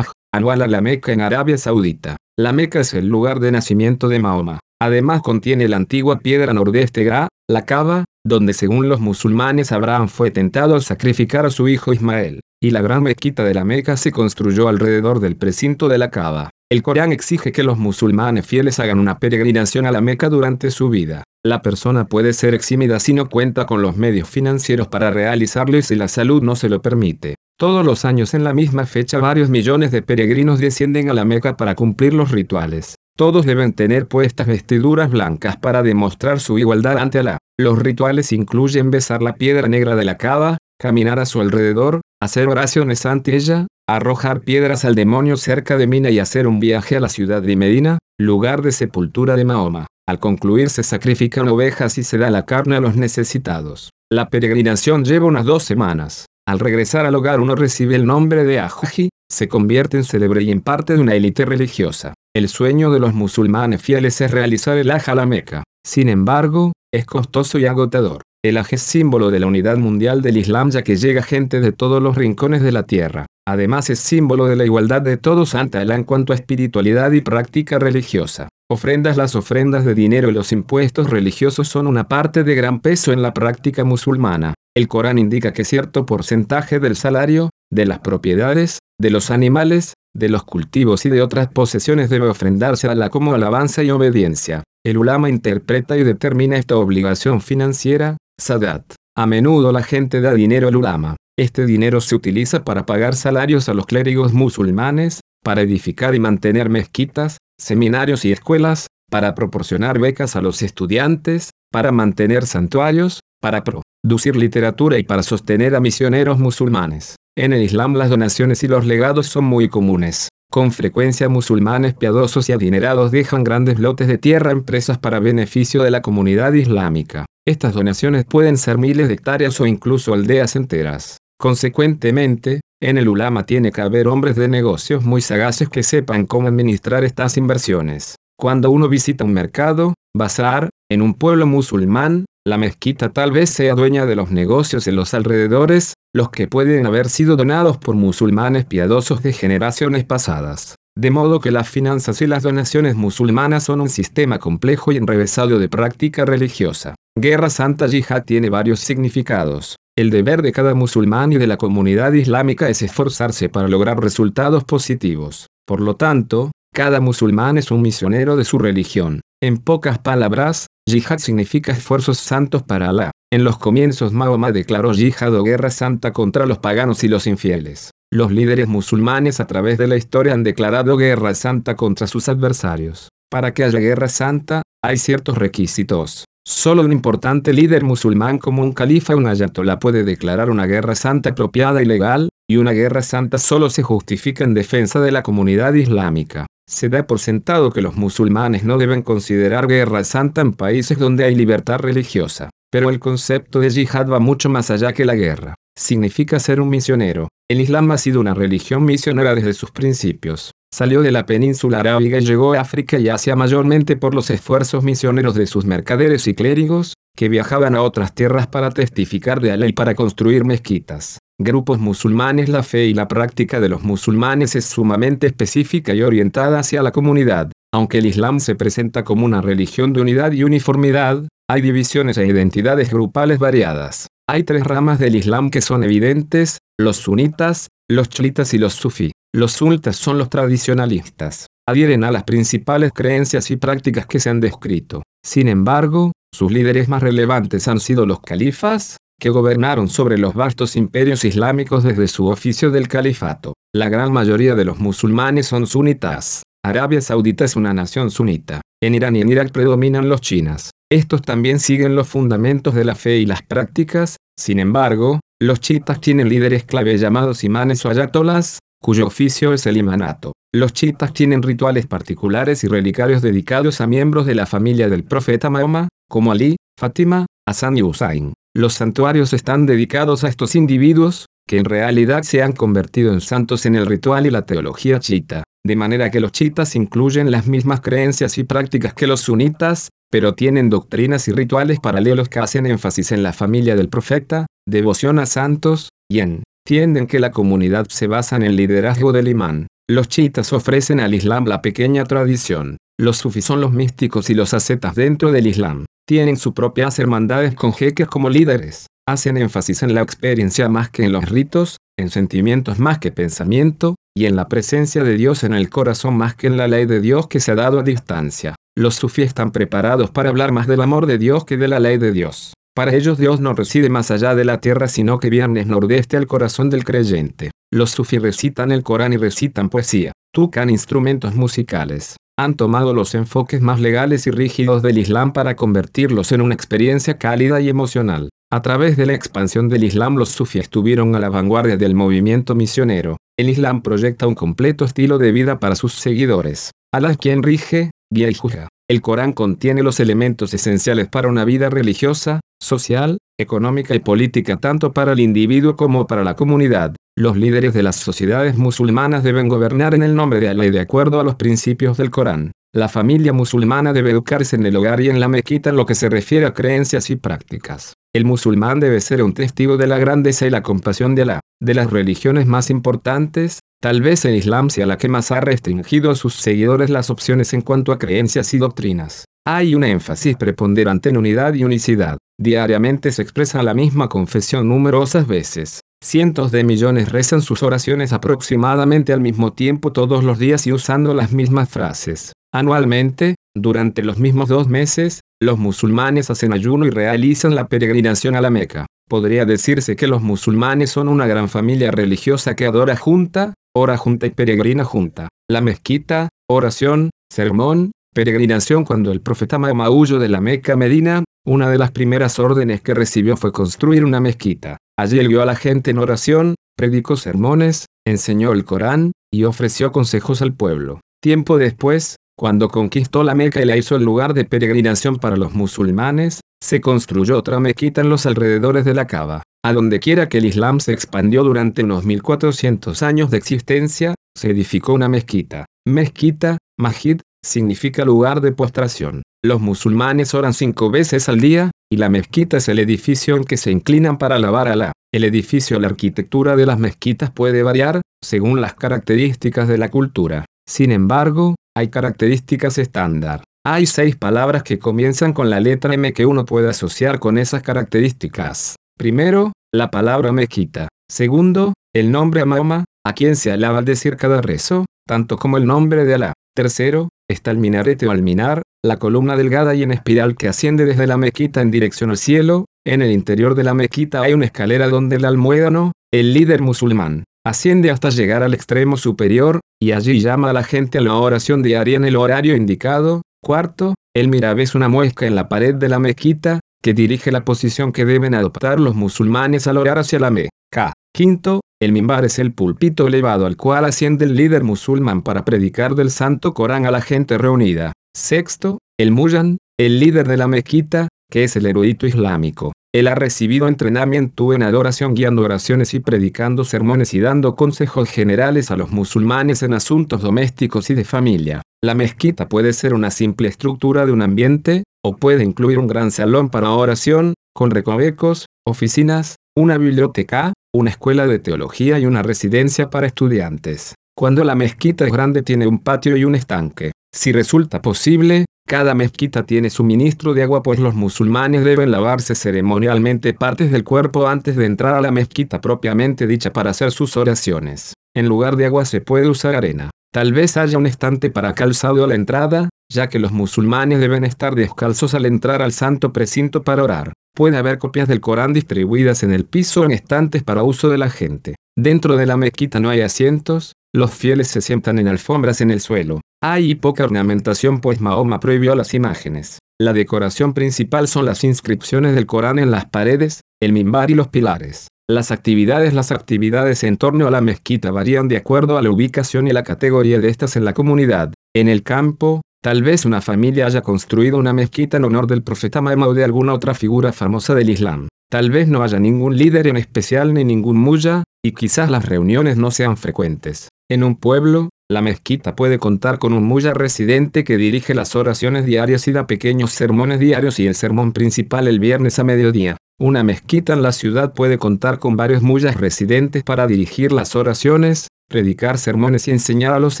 [SPEAKER 1] anual a la Meca en Arabia Saudita. La Meca es el lugar de nacimiento de Mahoma. Además contiene la antigua piedra nordeste Gra, la Kaaba, donde según los musulmanes Abraham fue tentado al sacrificar a su hijo Ismael, y la gran mezquita de la Meca se construyó alrededor del precinto de la Kaaba. El Corán exige que los musulmanes fieles hagan una peregrinación a la Meca durante su vida. La persona puede ser eximida si no cuenta con los medios financieros para realizarlo y si la salud no se lo permite. Todos los años en la misma fecha varios millones de peregrinos descienden a la Meca para cumplir los rituales. Todos deben tener puestas vestiduras blancas para demostrar su igualdad ante Alá. Los rituales incluyen besar la piedra negra de la cava, caminar a su alrededor, hacer oraciones ante ella, arrojar piedras al demonio cerca de Mina y hacer un viaje a la ciudad de Medina, lugar de sepultura de Mahoma. Al concluir se sacrifican ovejas y se da la carne a los necesitados. La peregrinación lleva unas dos semanas. Al regresar al hogar uno recibe el nombre de Ajuji, se convierte en célebre y en parte de una élite religiosa. El sueño de los musulmanes fieles es realizar el Hajj a la Meca. Sin embargo, es costoso y agotador. El Hajj es símbolo de la unidad mundial del Islam ya que llega gente de todos los rincones de la tierra. Además es símbolo de la igualdad de todos ante Allah en cuanto a espiritualidad y práctica religiosa. Ofrendas Las ofrendas de dinero y los impuestos religiosos son una parte de gran peso en la práctica musulmana. El Corán indica que cierto porcentaje del salario, de las propiedades, de los animales, de los cultivos y de otras posesiones debe ofrendarse a la como alabanza y obediencia. El ulama interpreta y determina esta obligación financiera, sadat. A menudo la gente da dinero al ulama. Este dinero se utiliza para pagar salarios a los clérigos musulmanes, para edificar y mantener mezquitas, seminarios y escuelas, para proporcionar becas a los estudiantes, para mantener santuarios, para producir literatura y para sostener a misioneros musulmanes. En el Islam las donaciones y los legados son muy comunes. Con frecuencia musulmanes piadosos y adinerados dejan grandes lotes de tierra a empresas para beneficio de la comunidad islámica. Estas donaciones pueden ser miles de hectáreas o incluso aldeas enteras. Consecuentemente, en el ulama tiene que haber hombres de negocios muy sagaces que sepan cómo administrar estas inversiones. Cuando uno visita un mercado, bazar, en un pueblo musulmán, la mezquita tal vez sea dueña de los negocios en los alrededores, los que pueden haber sido donados por musulmanes piadosos de generaciones pasadas. De modo que las finanzas y las donaciones musulmanas son un sistema complejo y enrevesado de práctica religiosa. Guerra Santa Yihad tiene varios significados. El deber de cada musulmán y de la comunidad islámica es esforzarse para lograr resultados positivos. Por lo tanto, cada musulmán es un misionero de su religión. En pocas palabras, Yihad significa esfuerzos santos para Alá. En los comienzos Mahoma declaró yihad o guerra santa contra los paganos y los infieles. Los líderes musulmanes a través de la historia han declarado guerra santa contra sus adversarios. Para que haya guerra santa, hay ciertos requisitos. Solo un importante líder musulmán como un califa o un ayatollah puede declarar una guerra santa apropiada y legal, y una guerra santa solo se justifica en defensa de la comunidad islámica. Se da por sentado que los musulmanes no deben considerar guerra santa en países donde hay libertad religiosa. Pero el concepto de yihad va mucho más allá que la guerra. Significa ser un misionero. El Islam ha sido una religión misionera desde sus principios. Salió de la península arábiga y llegó a África y Asia mayormente por los esfuerzos misioneros de sus mercaderes y clérigos, que viajaban a otras tierras para testificar de la y para construir mezquitas grupos musulmanes la fe y la práctica de los musulmanes es sumamente específica y orientada hacia la comunidad. Aunque el Islam se presenta como una religión de unidad y uniformidad, hay divisiones e identidades grupales variadas. Hay tres ramas del Islam que son evidentes, los sunitas, los chiitas y los sufí. Los sunitas son los tradicionalistas. Adhieren a las principales creencias y prácticas que se han descrito. Sin embargo, sus líderes más relevantes han sido los califas, que gobernaron sobre los vastos imperios islámicos desde su oficio del califato. La gran mayoría de los musulmanes son sunitas. Arabia Saudita es una nación sunita. En Irán y en Irak predominan los chinas. Estos también siguen los fundamentos de la fe y las prácticas, sin embargo, los chiitas tienen líderes clave llamados imanes o ayatolas, cuyo oficio es el imanato. Los chiitas tienen rituales particulares y relicarios dedicados a miembros de la familia del profeta Mahoma, como Ali, Fátima, Hassan y Hussein. Los santuarios están dedicados a estos individuos, que en realidad se han convertido en santos en el ritual y la teología chiita, de manera que los chiitas incluyen las mismas creencias y prácticas que los sunitas, pero tienen doctrinas y rituales paralelos que hacen énfasis en la familia del profeta, devoción a santos, y entienden que la comunidad se basa en el liderazgo del imán. Los chiitas ofrecen al Islam la pequeña tradición. Los sufis son los místicos y los ascetas dentro del Islam tienen sus propias hermandades con jeques como líderes. Hacen énfasis en la experiencia más que en los ritos, en sentimientos más que pensamiento, y en la presencia de Dios en el corazón más que en la ley de Dios que se ha dado a distancia. Los sufíes están preparados para hablar más del amor de Dios que de la ley de Dios. Para ellos Dios no reside más allá de la tierra sino que viernes nordeste al corazón del creyente. Los sufíes recitan el Corán y recitan poesía, tocan instrumentos musicales. Han tomado los enfoques más legales y rígidos del Islam para convertirlos en una experiencia cálida y emocional. A través de la expansión del Islam los sufíes estuvieron a la vanguardia del movimiento misionero. El Islam proyecta un completo estilo de vida para sus seguidores. Allah quien rige, guía y juzga. El Corán contiene los elementos esenciales para una vida religiosa, social, económica y política tanto para el individuo como para la comunidad. Los líderes de las sociedades musulmanas deben gobernar en el nombre de Allah y de acuerdo a los principios del Corán. La familia musulmana debe educarse en el hogar y en la mezquita en lo que se refiere a creencias y prácticas. El musulmán debe ser un testigo de la grandeza y la compasión de Alá. De las religiones más importantes, Tal vez el Islam sea la que más ha restringido a sus seguidores las opciones en cuanto a creencias y doctrinas. Hay un énfasis preponderante en unidad y unicidad. Diariamente se expresa la misma confesión numerosas veces. Cientos de millones rezan sus oraciones aproximadamente al mismo tiempo todos los días y usando las mismas frases. Anualmente, durante los mismos dos meses, los musulmanes hacen ayuno y realizan la peregrinación a la Meca. Podría decirse que los musulmanes son una gran familia religiosa que adora junta, ora junta y peregrina junta. La mezquita, oración, sermón, peregrinación cuando el profeta Mahoma de la Meca Medina, una de las primeras órdenes que recibió fue construir una mezquita. Allí él guió a la gente en oración, predicó sermones, enseñó el Corán, y ofreció consejos al pueblo. Tiempo después, cuando conquistó la Meca y la hizo el lugar de peregrinación para los musulmanes, se construyó otra mezquita en los alrededores de la Cava. A donde quiera que el Islam se expandió durante unos 1400 años de existencia, se edificó una mezquita. Mezquita, Majid, significa lugar de postración. Los musulmanes oran cinco veces al día, y la mezquita es el edificio en que se inclinan para alabar a Alá. El edificio la arquitectura de las mezquitas puede variar, según las características de la cultura. Sin embargo, hay características estándar. Hay seis palabras que comienzan con la letra M que uno puede asociar con esas características. Primero, la palabra mezquita. Segundo, el nombre Mahoma, a quien se alaba al decir cada rezo, tanto como el nombre de Alá. Tercero, está el minarete o alminar, la columna delgada y en espiral que asciende desde la mezquita en dirección al cielo. En el interior de la mezquita hay una escalera donde el almuédano, el líder musulmán, asciende hasta llegar al extremo superior, y allí llama a la gente a la oración diaria en el horario indicado. Cuarto, el mirab es una muesca en la pared de la mezquita, que dirige la posición que deben adoptar los musulmanes al orar hacia la Meca. Quinto, el mimbar es el pulpito elevado al cual asciende el líder musulmán para predicar del santo Corán a la gente reunida. Sexto, el muyan, el líder de la mezquita, que es el erudito islámico. Él ha recibido entrenamiento en adoración guiando oraciones y predicando sermones y dando consejos generales a los musulmanes en asuntos domésticos y de familia. La mezquita puede ser una simple estructura de un ambiente, o puede incluir un gran salón para oración, con recovecos, oficinas, una biblioteca, una escuela de teología y una residencia para estudiantes. Cuando la mezquita es grande tiene un patio y un estanque. Si resulta posible, cada mezquita tiene suministro de agua pues los musulmanes deben lavarse ceremonialmente partes del cuerpo antes de entrar a la mezquita propiamente dicha para hacer sus oraciones. En lugar de agua se puede usar arena. Tal vez haya un estante para calzado a la entrada, ya que los musulmanes deben estar descalzos al entrar al santo precinto para orar. Puede haber copias del Corán distribuidas en el piso en estantes para uso de la gente. Dentro de la mezquita no hay asientos, los fieles se sientan en alfombras en el suelo. Hay poca ornamentación pues Mahoma prohibió las imágenes. La decoración principal son las inscripciones del Corán en las paredes, el mimbar y los pilares. Las actividades Las actividades en torno a la mezquita varían de acuerdo a la ubicación y la categoría de estas en la comunidad. En el campo, tal vez una familia haya construido una mezquita en honor del profeta Mahoma o de alguna otra figura famosa del Islam. Tal vez no haya ningún líder en especial ni ningún mulla, y quizás las reuniones no sean frecuentes. En un pueblo, la mezquita puede contar con un mulla residente que dirige las oraciones diarias y da pequeños sermones diarios y el sermón principal el viernes a mediodía. Una mezquita en la ciudad puede contar con varios muyas residentes para dirigir las oraciones, predicar sermones y enseñar a los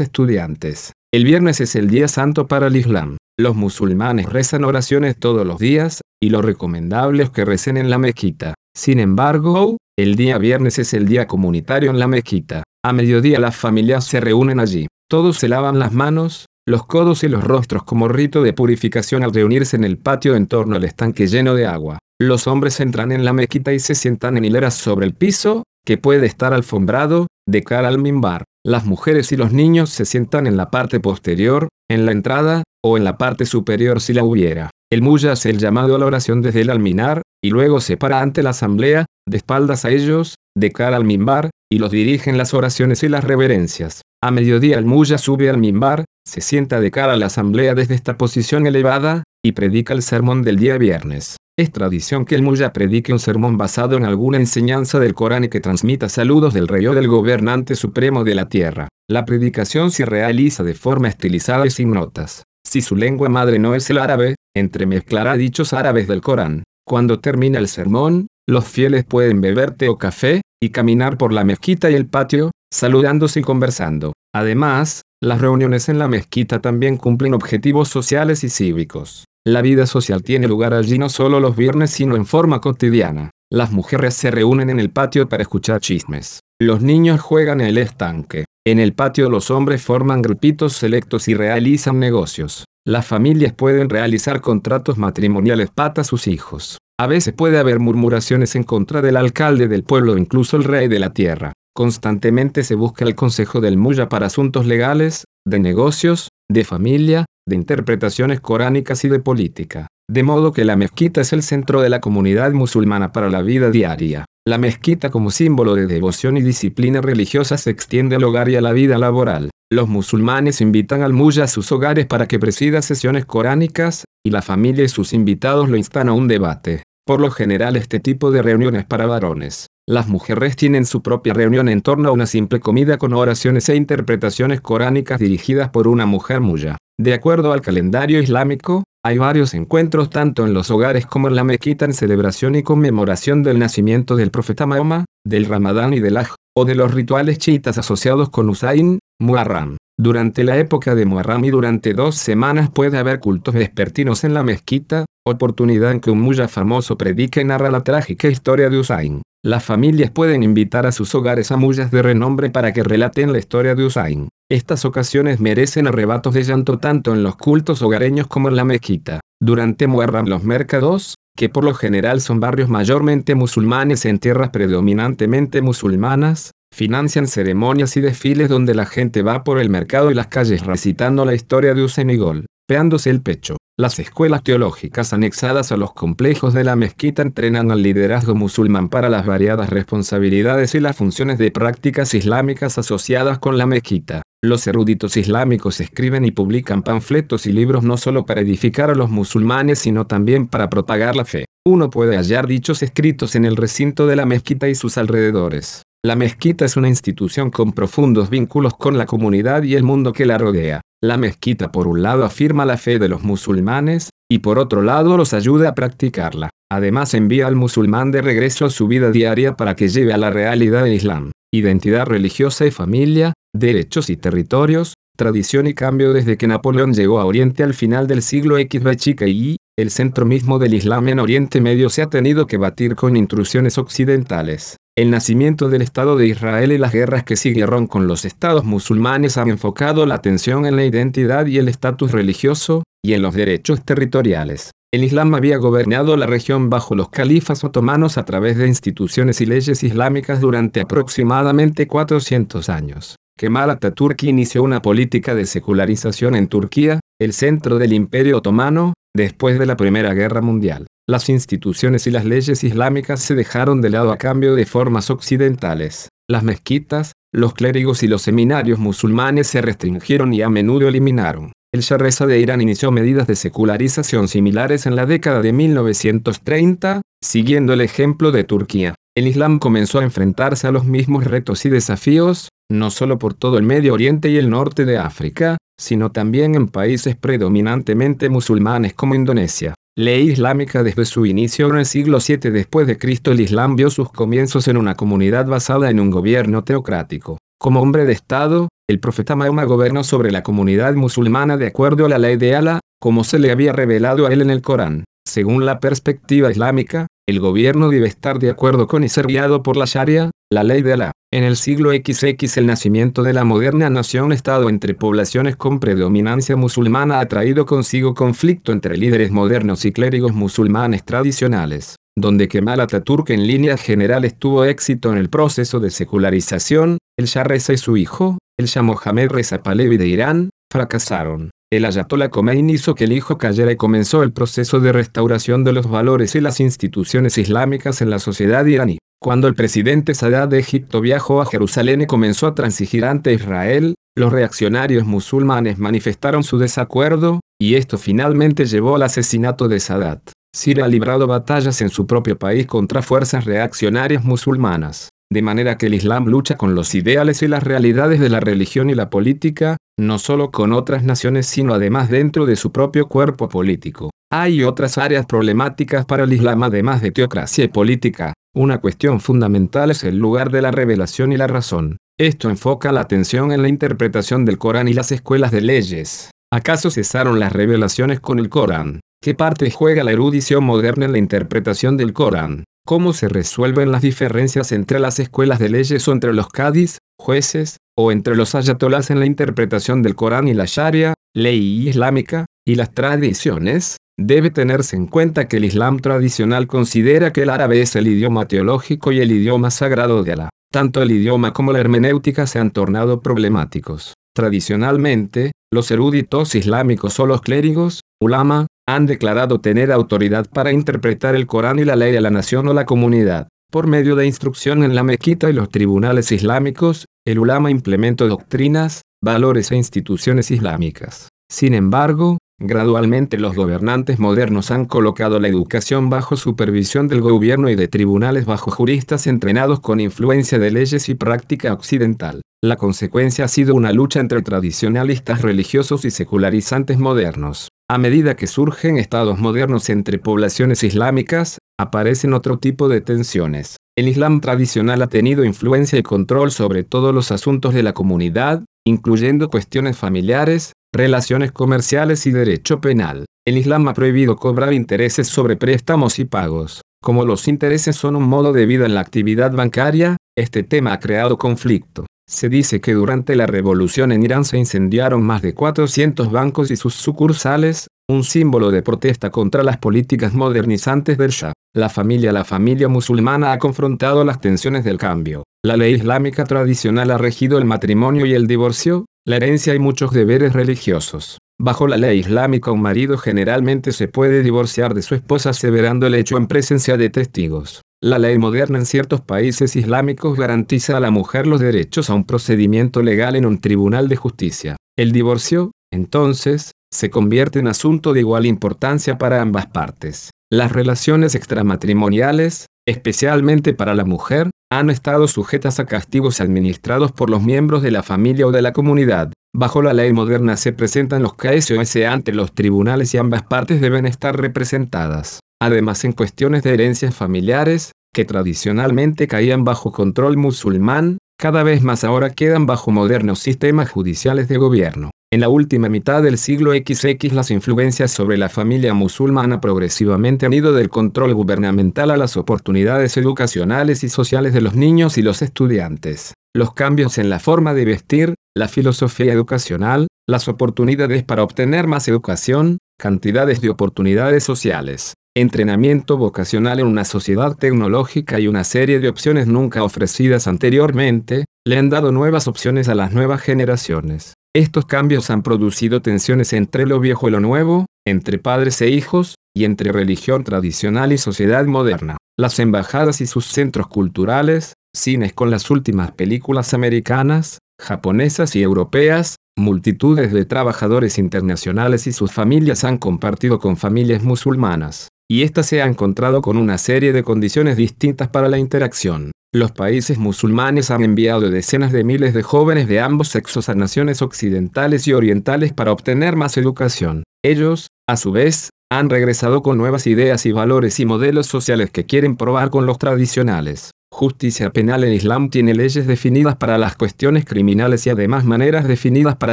[SPEAKER 1] estudiantes. El viernes es el día santo para el Islam. Los musulmanes rezan oraciones todos los días, y lo recomendable es que recen en la mezquita. Sin embargo, el día viernes es el día comunitario en la mezquita. A mediodía las familias se reúnen allí. Todos se lavan las manos, los codos y los rostros como rito de purificación al reunirse en el patio en torno al estanque lleno de agua. Los hombres entran en la mezquita y se sientan en hileras sobre el piso, que puede estar alfombrado, de cara al mimbar. Las mujeres y los niños se sientan en la parte posterior, en la entrada, o en la parte superior si la hubiera. El mulla hace el llamado a la oración desde el alminar, y luego se para ante la asamblea, de espaldas a ellos, de cara al mimbar, y los dirige en las oraciones y las reverencias. A mediodía el mulla sube al mimbar, se sienta de cara a la asamblea desde esta posición elevada, y predica el sermón del día viernes. Es tradición que el mulla predique un sermón basado en alguna enseñanza del Corán y que transmita saludos del rey o del gobernante supremo de la tierra. La predicación se realiza de forma estilizada y sin notas. Si su lengua madre no es el árabe, entremezclará dichos árabes del Corán. Cuando termina el sermón, los fieles pueden beber té o café, y caminar por la mezquita y el patio, saludándose y conversando. Además, las reuniones en la mezquita también cumplen objetivos sociales y cívicos. La vida social tiene lugar allí no solo los viernes sino en forma cotidiana. Las mujeres se reúnen en el patio para escuchar chismes. Los niños juegan en el estanque. En el patio los hombres forman grupitos selectos y realizan negocios. Las familias pueden realizar contratos matrimoniales para sus hijos. A veces puede haber murmuraciones en contra del alcalde del pueblo o incluso el rey de la tierra. Constantemente se busca el consejo del mulla para asuntos legales, de negocios, de familia, de interpretaciones coránicas y de política. De modo que la mezquita es el centro de la comunidad musulmana para la vida diaria. La mezquita como símbolo de devoción y disciplina religiosa se extiende al hogar y a la vida laboral. Los musulmanes invitan al mulla a sus hogares para que presida sesiones coránicas, y la familia y sus invitados lo instan a un debate. Por lo general este tipo de reuniones para varones. Las mujeres tienen su propia reunión en torno a una simple comida con oraciones e interpretaciones coránicas dirigidas por una mujer mulla. De acuerdo al calendario islámico, hay varios encuentros tanto en los hogares como en la mezquita en celebración y conmemoración del nacimiento del profeta Mahoma, del Ramadán y del Aj, o de los rituales chiitas asociados con Usain, Muharram. Durante la época de Muharram y durante dos semanas puede haber cultos vespertinos en la mezquita, oportunidad en que un mulla famoso predica y narra la trágica historia de Usain. Las familias pueden invitar a sus hogares a mullas de renombre para que relaten la historia de Usain. Estas ocasiones merecen arrebatos de llanto tanto en los cultos hogareños como en la mezquita. Durante Muharram los mercados, que por lo general son barrios mayormente musulmanes en tierras predominantemente musulmanas, financian ceremonias y desfiles donde la gente va por el mercado y las calles recitando la historia de Usain y Gol, peándose el pecho. Las escuelas teológicas anexadas a los complejos de la mezquita entrenan al liderazgo musulmán para las variadas responsabilidades y las funciones de prácticas islámicas asociadas con la mezquita. Los eruditos islámicos escriben y publican panfletos y libros no solo para edificar a los musulmanes sino también para propagar la fe. Uno puede hallar dichos escritos en el recinto de la mezquita y sus alrededores. La mezquita es una institución con profundos vínculos con la comunidad y el mundo que la rodea. La mezquita por un lado afirma la fe de los musulmanes, y por otro lado los ayuda a practicarla. Además envía al musulmán de regreso a su vida diaria para que lleve a la realidad del Islam, identidad religiosa y familia, derechos y territorios, tradición y cambio desde que Napoleón llegó a Oriente al final del siglo X y el centro mismo del Islam en Oriente Medio se ha tenido que batir con intrusiones occidentales. El nacimiento del Estado de Israel y las guerras que siguieron con los estados musulmanes han enfocado la atención en la identidad y el estatus religioso, y en los derechos territoriales. El Islam había gobernado la región bajo los califas otomanos a través de instituciones y leyes islámicas durante aproximadamente 400 años. Kemal Atatürk inició una política de secularización en Turquía, el centro del Imperio Otomano, después de la Primera Guerra Mundial las instituciones y las leyes islámicas se dejaron de lado a cambio de formas occidentales. Las mezquitas, los clérigos y los seminarios musulmanes se restringieron y a menudo eliminaron. El Shah Reza de Irán inició medidas de secularización similares en la década de 1930, siguiendo el ejemplo de Turquía. El Islam comenzó a enfrentarse a los mismos retos y desafíos, no solo por todo el Medio Oriente y el norte de África, sino también en países predominantemente musulmanes como Indonesia. Ley islámica desde su inicio en el siglo VII después de Cristo el Islam vio sus comienzos en una comunidad basada en un gobierno teocrático. Como hombre de Estado, el profeta Mahoma gobernó sobre la comunidad musulmana de acuerdo a la ley de Allah, como se le había revelado a él en el Corán. Según la perspectiva islámica, el gobierno debe estar de acuerdo con y ser guiado por la Sharia, La ley de Alá. En el siglo XX el nacimiento de la moderna nación-estado entre poblaciones con predominancia musulmana ha traído consigo conflicto entre líderes modernos y clérigos musulmanes tradicionales, donde Kemal Atatürk en líneas generales tuvo éxito en el proceso de secularización, el Shah Reza y su hijo, el Shah Mohammed Reza Pahlavi de Irán, fracasaron. El Ayatollah Khomeini hizo que el hijo cayera y comenzó el proceso de restauración de los valores y las instituciones islámicas en la sociedad iraní. Cuando el presidente Sadat de Egipto viajó a Jerusalén y comenzó a transigir ante Israel, los reaccionarios musulmanes manifestaron su desacuerdo, y esto finalmente llevó al asesinato de Sadat. Siria ha librado batallas en su propio país contra fuerzas reaccionarias musulmanas, de manera que el Islam lucha con los ideales y las realidades de la religión y la política, no solo con otras naciones sino además dentro de su propio cuerpo político. Hay otras áreas problemáticas para el Islam además de teocracia y política, una cuestión fundamental es el lugar de la revelación y la razón. Esto enfoca la atención en la interpretación del Corán y las escuelas de leyes. ¿Acaso cesaron las revelaciones con el Corán? ¿Qué parte juega la erudición moderna en la interpretación del Corán? ¿Cómo se resuelven las diferencias entre las escuelas de leyes o entre los cadis, jueces, o entre los ayatolás en la interpretación del Corán y la Sharia, ley islámica, y las tradiciones? Debe tenerse en cuenta que el Islam tradicional considera que el árabe es el idioma teológico y el idioma sagrado de Alá. Tanto el idioma como la hermenéutica se han tornado problemáticos. Tradicionalmente, los eruditos islámicos o los clérigos, ulama, han declarado tener autoridad para interpretar el Corán y la ley de la nación o la comunidad. Por medio de instrucción en la mequita y los tribunales islámicos, el ulama implementó doctrinas, valores e instituciones islámicas. Sin embargo, Gradualmente los gobernantes modernos han colocado la educación bajo supervisión del gobierno y de tribunales bajo juristas entrenados con influencia de leyes y práctica occidental. La consecuencia ha sido una lucha entre tradicionalistas religiosos y secularizantes modernos. A medida que surgen estados modernos entre poblaciones islámicas, aparecen otro tipo de tensiones. El Islam tradicional ha tenido influencia y control sobre todos los asuntos de la comunidad, incluyendo cuestiones familiares, relaciones comerciales y derecho penal. El Islam ha prohibido cobrar intereses sobre préstamos y pagos. Como los intereses son un modo de vida en la actividad bancaria, este tema ha creado conflicto. Se dice que durante la revolución en Irán se incendiaron más de 400 bancos y sus sucursales, un símbolo de protesta contra las políticas modernizantes del Shah. La familia La familia musulmana ha confrontado las tensiones del cambio. La ley islámica tradicional ha regido el matrimonio y el divorcio, la herencia y muchos deberes religiosos. Bajo la ley islámica un marido generalmente se puede divorciar de su esposa aseverando el hecho en presencia de testigos. La ley moderna en ciertos países islámicos garantiza a la mujer los derechos a un procedimiento legal en un tribunal de justicia. El divorcio, entonces, se convierte en asunto de igual importancia para ambas partes. Las relaciones extramatrimoniales, especialmente para la mujer, han estado sujetas a castigos administrados por los miembros de la familia o de la comunidad. Bajo la ley moderna se presentan los KSOS ante los tribunales y ambas partes deben estar representadas. Además, en cuestiones de herencias familiares, que tradicionalmente caían bajo control musulmán, cada vez más ahora quedan bajo modernos sistemas judiciales de gobierno. En la última mitad del siglo XX las influencias sobre la familia musulmana progresivamente han ido del control gubernamental a las oportunidades educacionales y sociales de los niños y los estudiantes. Los cambios en la forma de vestir, la filosofía educacional, las oportunidades para obtener más educación, cantidades de oportunidades sociales, entrenamiento vocacional en una sociedad tecnológica y una serie de opciones nunca ofrecidas anteriormente, le han dado nuevas opciones a las nuevas generaciones. Estos cambios han producido tensiones entre lo viejo y lo nuevo, entre padres e hijos, y entre religión tradicional y sociedad moderna. Las embajadas y sus centros culturales, cines con las últimas películas americanas, japonesas y europeas, multitudes de trabajadores internacionales y sus familias han compartido con familias musulmanas, y ésta se ha encontrado con una serie de condiciones distintas para la interacción. Los países musulmanes han enviado decenas de miles de jóvenes de ambos sexos a naciones occidentales y orientales para obtener más educación. Ellos, a su vez, han regresado con nuevas ideas y valores y modelos sociales que quieren probar con los tradicionales. Justicia penal en Islam tiene leyes definidas para las cuestiones criminales y además maneras definidas para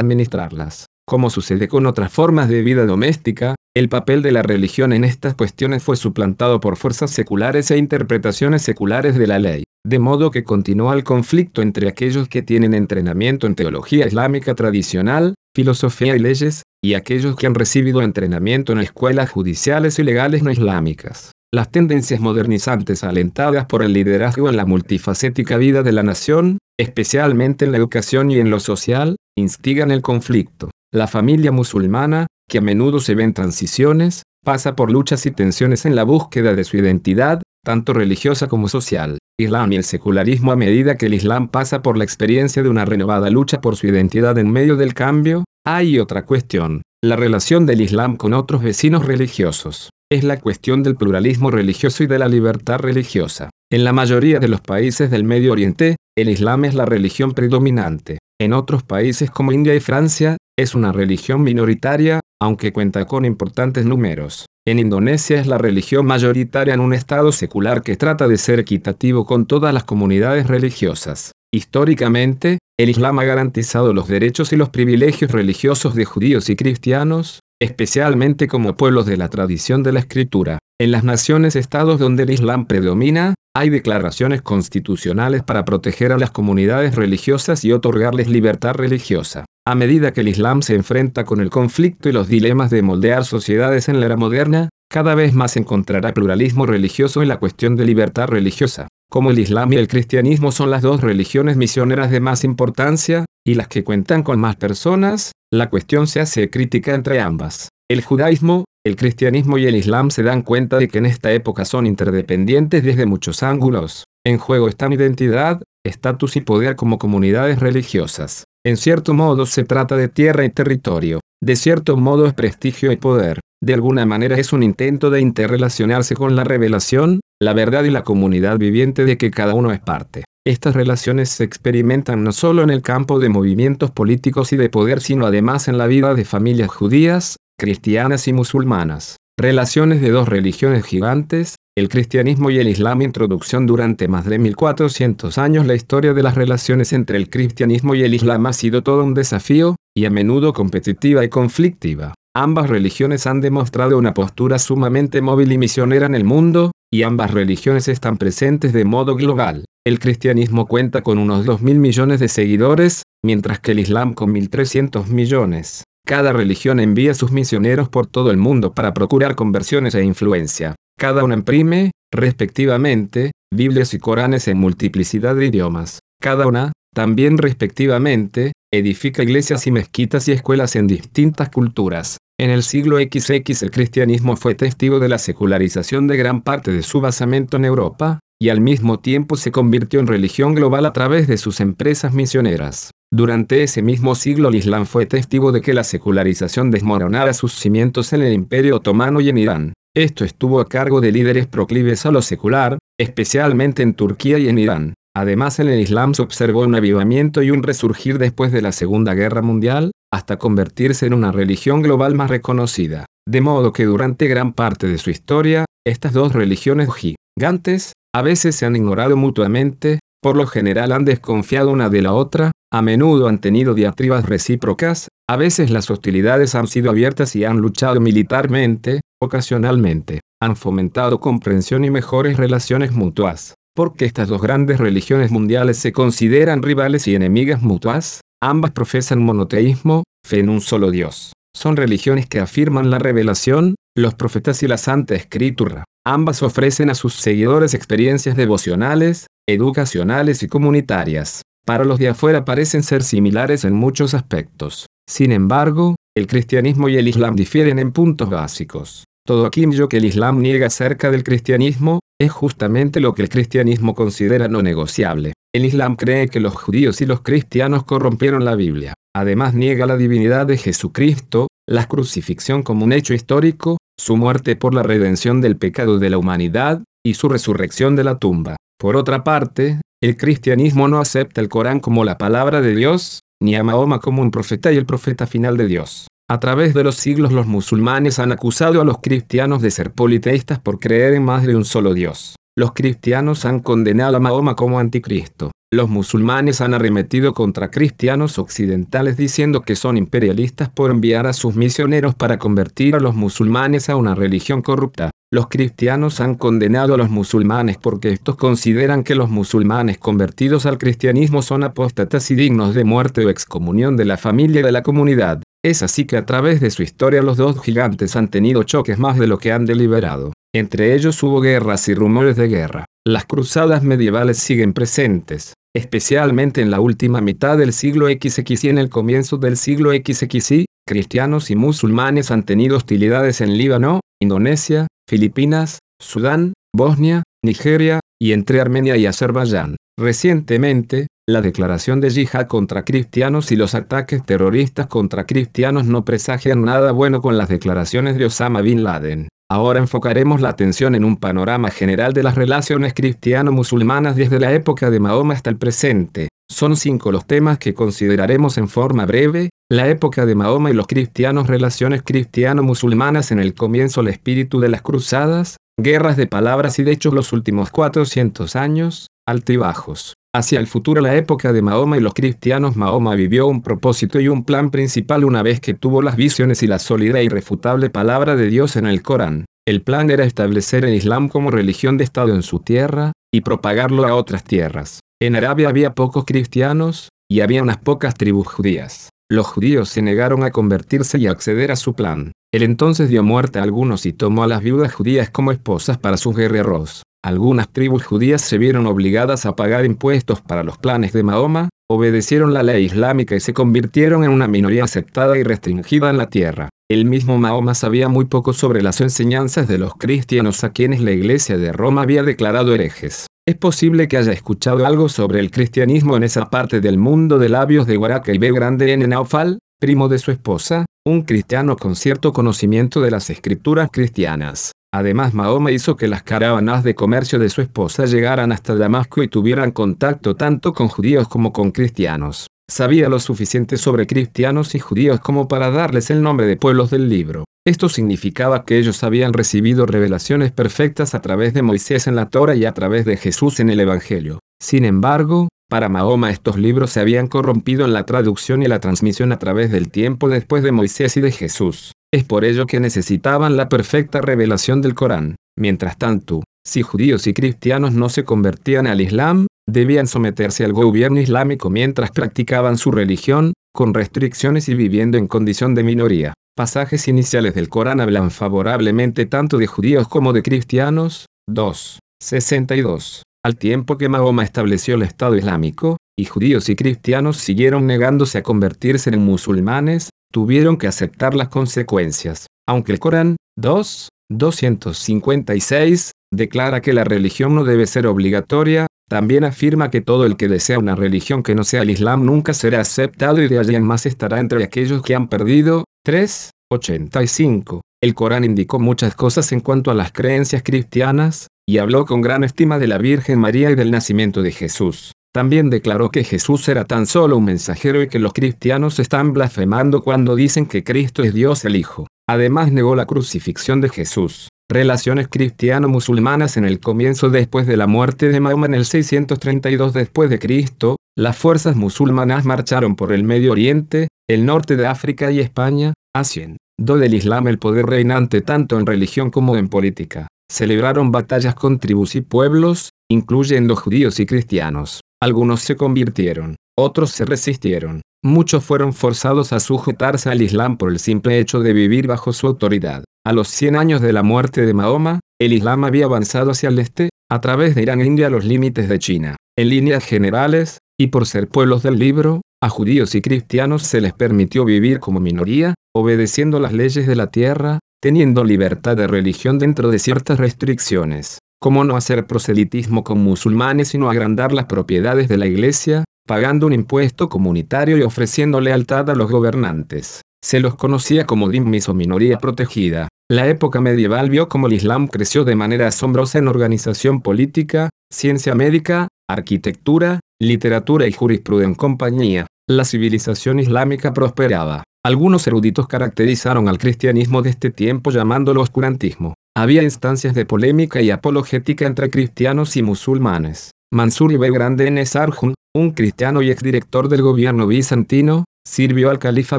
[SPEAKER 1] administrarlas. Como sucede con otras formas de vida doméstica, el papel de la religión en estas cuestiones fue suplantado por fuerzas seculares e interpretaciones seculares de la ley. de modo que continúa el conflicto entre aquellos que tienen entrenamiento en teología islámica tradicional, filosofía y leyes, y aquellos que han recibido entrenamiento en escuelas judiciales y legales no islámicas. Las tendencias modernizantes alentadas por el liderazgo en la multifacética vida de la nación, especialmente en la educación y en lo social, instigan el conflicto. La familia musulmana, que a menudo se ve en transiciones, pasa por luchas y tensiones en la búsqueda de su identidad, tanto religiosa como social. Islam y el secularismo a medida que el Islam pasa por la experiencia de una renovada lucha por su identidad en medio del cambio, hay otra cuestión, la relación del Islam con otros vecinos religiosos es la cuestión del pluralismo religioso y de la libertad religiosa. En la mayoría de los países del Medio Oriente, el Islam es la religión predominante. En otros países como India y Francia, es una religión minoritaria, aunque cuenta con importantes números. En Indonesia es la religión mayoritaria en un estado secular que trata de ser equitativo con todas las comunidades religiosas. Históricamente, el Islam ha garantizado los derechos y los privilegios religiosos de judíos y cristianos, especialmente como pueblos de la tradición de la escritura. En las naciones-estados donde el Islam predomina, hay declaraciones constitucionales para proteger a las comunidades religiosas y otorgarles libertad religiosa. A medida que el Islam se enfrenta con el conflicto y los dilemas de moldear sociedades en la era moderna, cada vez más encontrará pluralismo religioso en la cuestión de libertad religiosa. Como el Islam y el cristianismo son las dos religiones misioneras de más importancia, y las que cuentan con más personas, la cuestión se hace crítica entre ambas. El judaísmo, el cristianismo y el islam se dan cuenta de que en esta época son interdependientes desde muchos ángulos. En juego están identidad, estatus y poder como comunidades religiosas. En cierto modo se trata de tierra y territorio. De cierto modo es prestigio y poder. De alguna manera es un intento de interrelacionarse con la revelación, la verdad y la comunidad viviente de que cada uno es parte. Estas relaciones se experimentan no solo en el campo de movimientos políticos y de poder, sino además en la vida de familias judías, cristianas y musulmanas. Relaciones de dos religiones gigantes, el cristianismo y el islam. Introducción durante más de 1400 años la historia de las relaciones entre el cristianismo y el islam ha sido todo un desafío, y a menudo competitiva y conflictiva. Ambas religiones han demostrado una postura sumamente móvil y misionera en el mundo, y ambas religiones están presentes de modo global. El cristianismo cuenta con unos 2.000 millones de seguidores, mientras que el Islam con 1.300 millones. Cada religión envía sus misioneros por todo el mundo para procurar conversiones e influencia. Cada una imprime, respectivamente, Biblias y Coranes en multiplicidad de idiomas. Cada una, también respectivamente, edifica iglesias y mezquitas y escuelas en distintas culturas. En el siglo XX el cristianismo fue testigo de la secularización de gran parte de su basamento en Europa, y al mismo tiempo se convirtió en religión global a través de sus empresas misioneras. Durante ese mismo siglo el Islam fue testigo de que la secularización desmoronara sus cimientos en el Imperio Otomano y en Irán. Esto estuvo a cargo de líderes proclives a lo secular, especialmente en Turquía y en Irán. Además en el Islam se observó un avivamiento y un resurgir después de la Segunda Guerra Mundial, hasta convertirse en una religión global más reconocida. De modo que durante gran parte de su historia, estas dos religiones gigantes, a veces se han ignorado mutuamente, por lo general han desconfiado una de la otra, a menudo han tenido diatribas recíprocas, a veces las hostilidades han sido abiertas y han luchado militarmente, ocasionalmente, han fomentado comprensión y mejores relaciones mutuas. Porque estas dos grandes religiones mundiales se consideran rivales y enemigas mutuas, ambas profesan monoteísmo, fe en un solo Dios. Son religiones que afirman la revelación, los profetas y la Santa Escritura. Ambas ofrecen a sus seguidores experiencias devocionales, educacionales y comunitarias. Para los de afuera parecen ser similares en muchos aspectos. Sin embargo, el cristianismo y el islam difieren en puntos básicos. Todo aquello que el islam niega acerca del cristianismo, es justamente lo que el cristianismo considera no negociable. El islam cree que los judíos y los cristianos corrompieron la Biblia. Además niega la divinidad de Jesucristo, la crucifixión como un hecho histórico, su muerte por la redención del pecado de la humanidad, y su resurrección de la tumba. Por otra parte, el cristianismo no acepta el Corán como la palabra de Dios, ni a Mahoma como un profeta y el profeta final de Dios. A través de los siglos los musulmanes han acusado a los cristianos de ser politeístas por creer en más de un solo Dios. Los cristianos han condenado a Mahoma como anticristo. Los musulmanes han arremetido contra cristianos occidentales diciendo que son imperialistas por enviar a sus misioneros para convertir a los musulmanes a una religión corrupta. Los cristianos han condenado a los musulmanes porque estos consideran que los musulmanes convertidos al cristianismo son apóstatas y dignos de muerte o excomunión de la familia y de la comunidad. Es así que a través de su historia los dos gigantes han tenido choques más de lo que han deliberado. Entre ellos hubo guerras y rumores de guerra. Las cruzadas medievales siguen presentes, especialmente en la última mitad del siglo XX y en el comienzo del siglo XXI, cristianos y musulmanes han tenido hostilidades en Líbano, Indonesia, Filipinas, Sudán, Bosnia, Nigeria, y entre Armenia y Azerbaiyán. Recientemente, la declaración de yihad contra cristianos y los ataques terroristas contra cristianos no presagian nada bueno con las declaraciones de Osama Bin Laden. Ahora enfocaremos la atención en un panorama general de las relaciones cristiano-musulmanas desde la época de Mahoma hasta el presente. Son cinco los temas que consideraremos en forma breve, la época de Mahoma y los cristianos, relaciones cristiano-musulmanas en el comienzo, el espíritu de las cruzadas, guerras de palabras y de hechos los últimos 400 años, altibajos. Hacia el futuro la época de Mahoma y los cristianos Mahoma vivió un propósito y un plan principal una vez que tuvo las visiones y la sólida e irrefutable palabra de Dios en el Corán. El plan era establecer el Islam como religión de Estado en su tierra, y propagarlo a otras tierras. En Arabia había pocos cristianos, y había unas pocas tribus judías. Los judíos se negaron a convertirse y acceder a su plan. Él entonces dio muerte a algunos y tomó a las viudas judías como esposas para sus guerreros. Algunas tribus judías se vieron obligadas a pagar impuestos para los planes de Mahoma, obedecieron la ley islámica y se convirtieron en una minoría aceptada y restringida en la tierra. El mismo Mahoma sabía muy poco sobre las enseñanzas de los cristianos a quienes la iglesia de Roma había declarado herejes. Es posible que haya escuchado algo sobre el cristianismo en esa parte del mundo de labios de Waraka y B. Grande en Naufal, primo de su esposa, un cristiano con cierto conocimiento de las escrituras cristianas. Además Mahoma hizo que las caravanas de comercio de su esposa llegaran hasta Damasco y tuvieran contacto tanto con judíos como con cristianos. Sabía lo suficiente sobre cristianos y judíos como para darles el nombre de pueblos del libro. Esto significaba que ellos habían recibido revelaciones perfectas a través de Moisés en la Torah y a través de Jesús en el Evangelio. Sin embargo, para Mahoma estos libros se habían corrompido en la traducción y la transmisión a través del tiempo después de Moisés y de Jesús. Es por ello que necesitaban la perfecta revelación del Corán. Mientras tanto, si judíos y cristianos no se convertían al Islam, debían someterse al gobierno islámico mientras practicaban su religión, con restricciones y viviendo en condición de minoría. Pasajes iniciales del Corán hablan favorablemente tanto de judíos como de cristianos. 2. 62. Al tiempo que Mahoma estableció el Estado Islámico, y judíos y cristianos siguieron negándose a convertirse en musulmanes, tuvieron que aceptar las consecuencias. Aunque el Corán 2, 256 declara que la religión no debe ser obligatoria, también afirma que todo el que desea una religión que no sea el Islam nunca será aceptado y de allí en más estará entre aquellos que han perdido. 3, 85. El Corán indicó muchas cosas en cuanto a las creencias cristianas, y habló con gran estima de la Virgen María y del nacimiento de Jesús. También declaró que Jesús era tan solo un mensajero y que los cristianos están blasfemando cuando dicen que Cristo es Dios el Hijo. Además negó la crucifixión de Jesús. Relaciones cristiano-musulmanas en el comienzo después de la muerte de Mahoma en el 632 después de Cristo, las fuerzas musulmanas marcharon por el Medio Oriente, el norte de África y España, haciendo del Islam el poder reinante tanto en religión como en política. Celebraron batallas con tribus y pueblos, incluyendo judíos y cristianos. Algunos se convirtieron, otros se resistieron. Muchos fueron forzados a sujetarse al Islam por el simple hecho de vivir bajo su autoridad. A los 100 años de la muerte de Mahoma, el Islam había avanzado hacia el este, a través de Irán e India a los límites de China. En líneas generales, y por ser pueblos del libro, a judíos y cristianos se les permitió vivir como minoría, obedeciendo las leyes de la tierra, teniendo libertad de religión dentro de ciertas restricciones. ¿Cómo no hacer proselitismo con musulmanes sino agrandar las propiedades de la iglesia, pagando un impuesto comunitario y ofreciendo lealtad a los gobernantes? Se los conocía como dhimmis o minoría protegida. La época medieval vio cómo el Islam creció de manera asombrosa en organización política, ciencia médica, arquitectura, literatura y jurisprudencia en compañía. La civilización islámica prosperaba. Algunos eruditos caracterizaron al cristianismo de este tiempo llamándolo oscurantismo. Había instancias de polémica y apologética entre cristianos y musulmanes. Mansur ibn Grande en Esarjun, un cristiano y exdirector del gobierno bizantino, sirvió al califa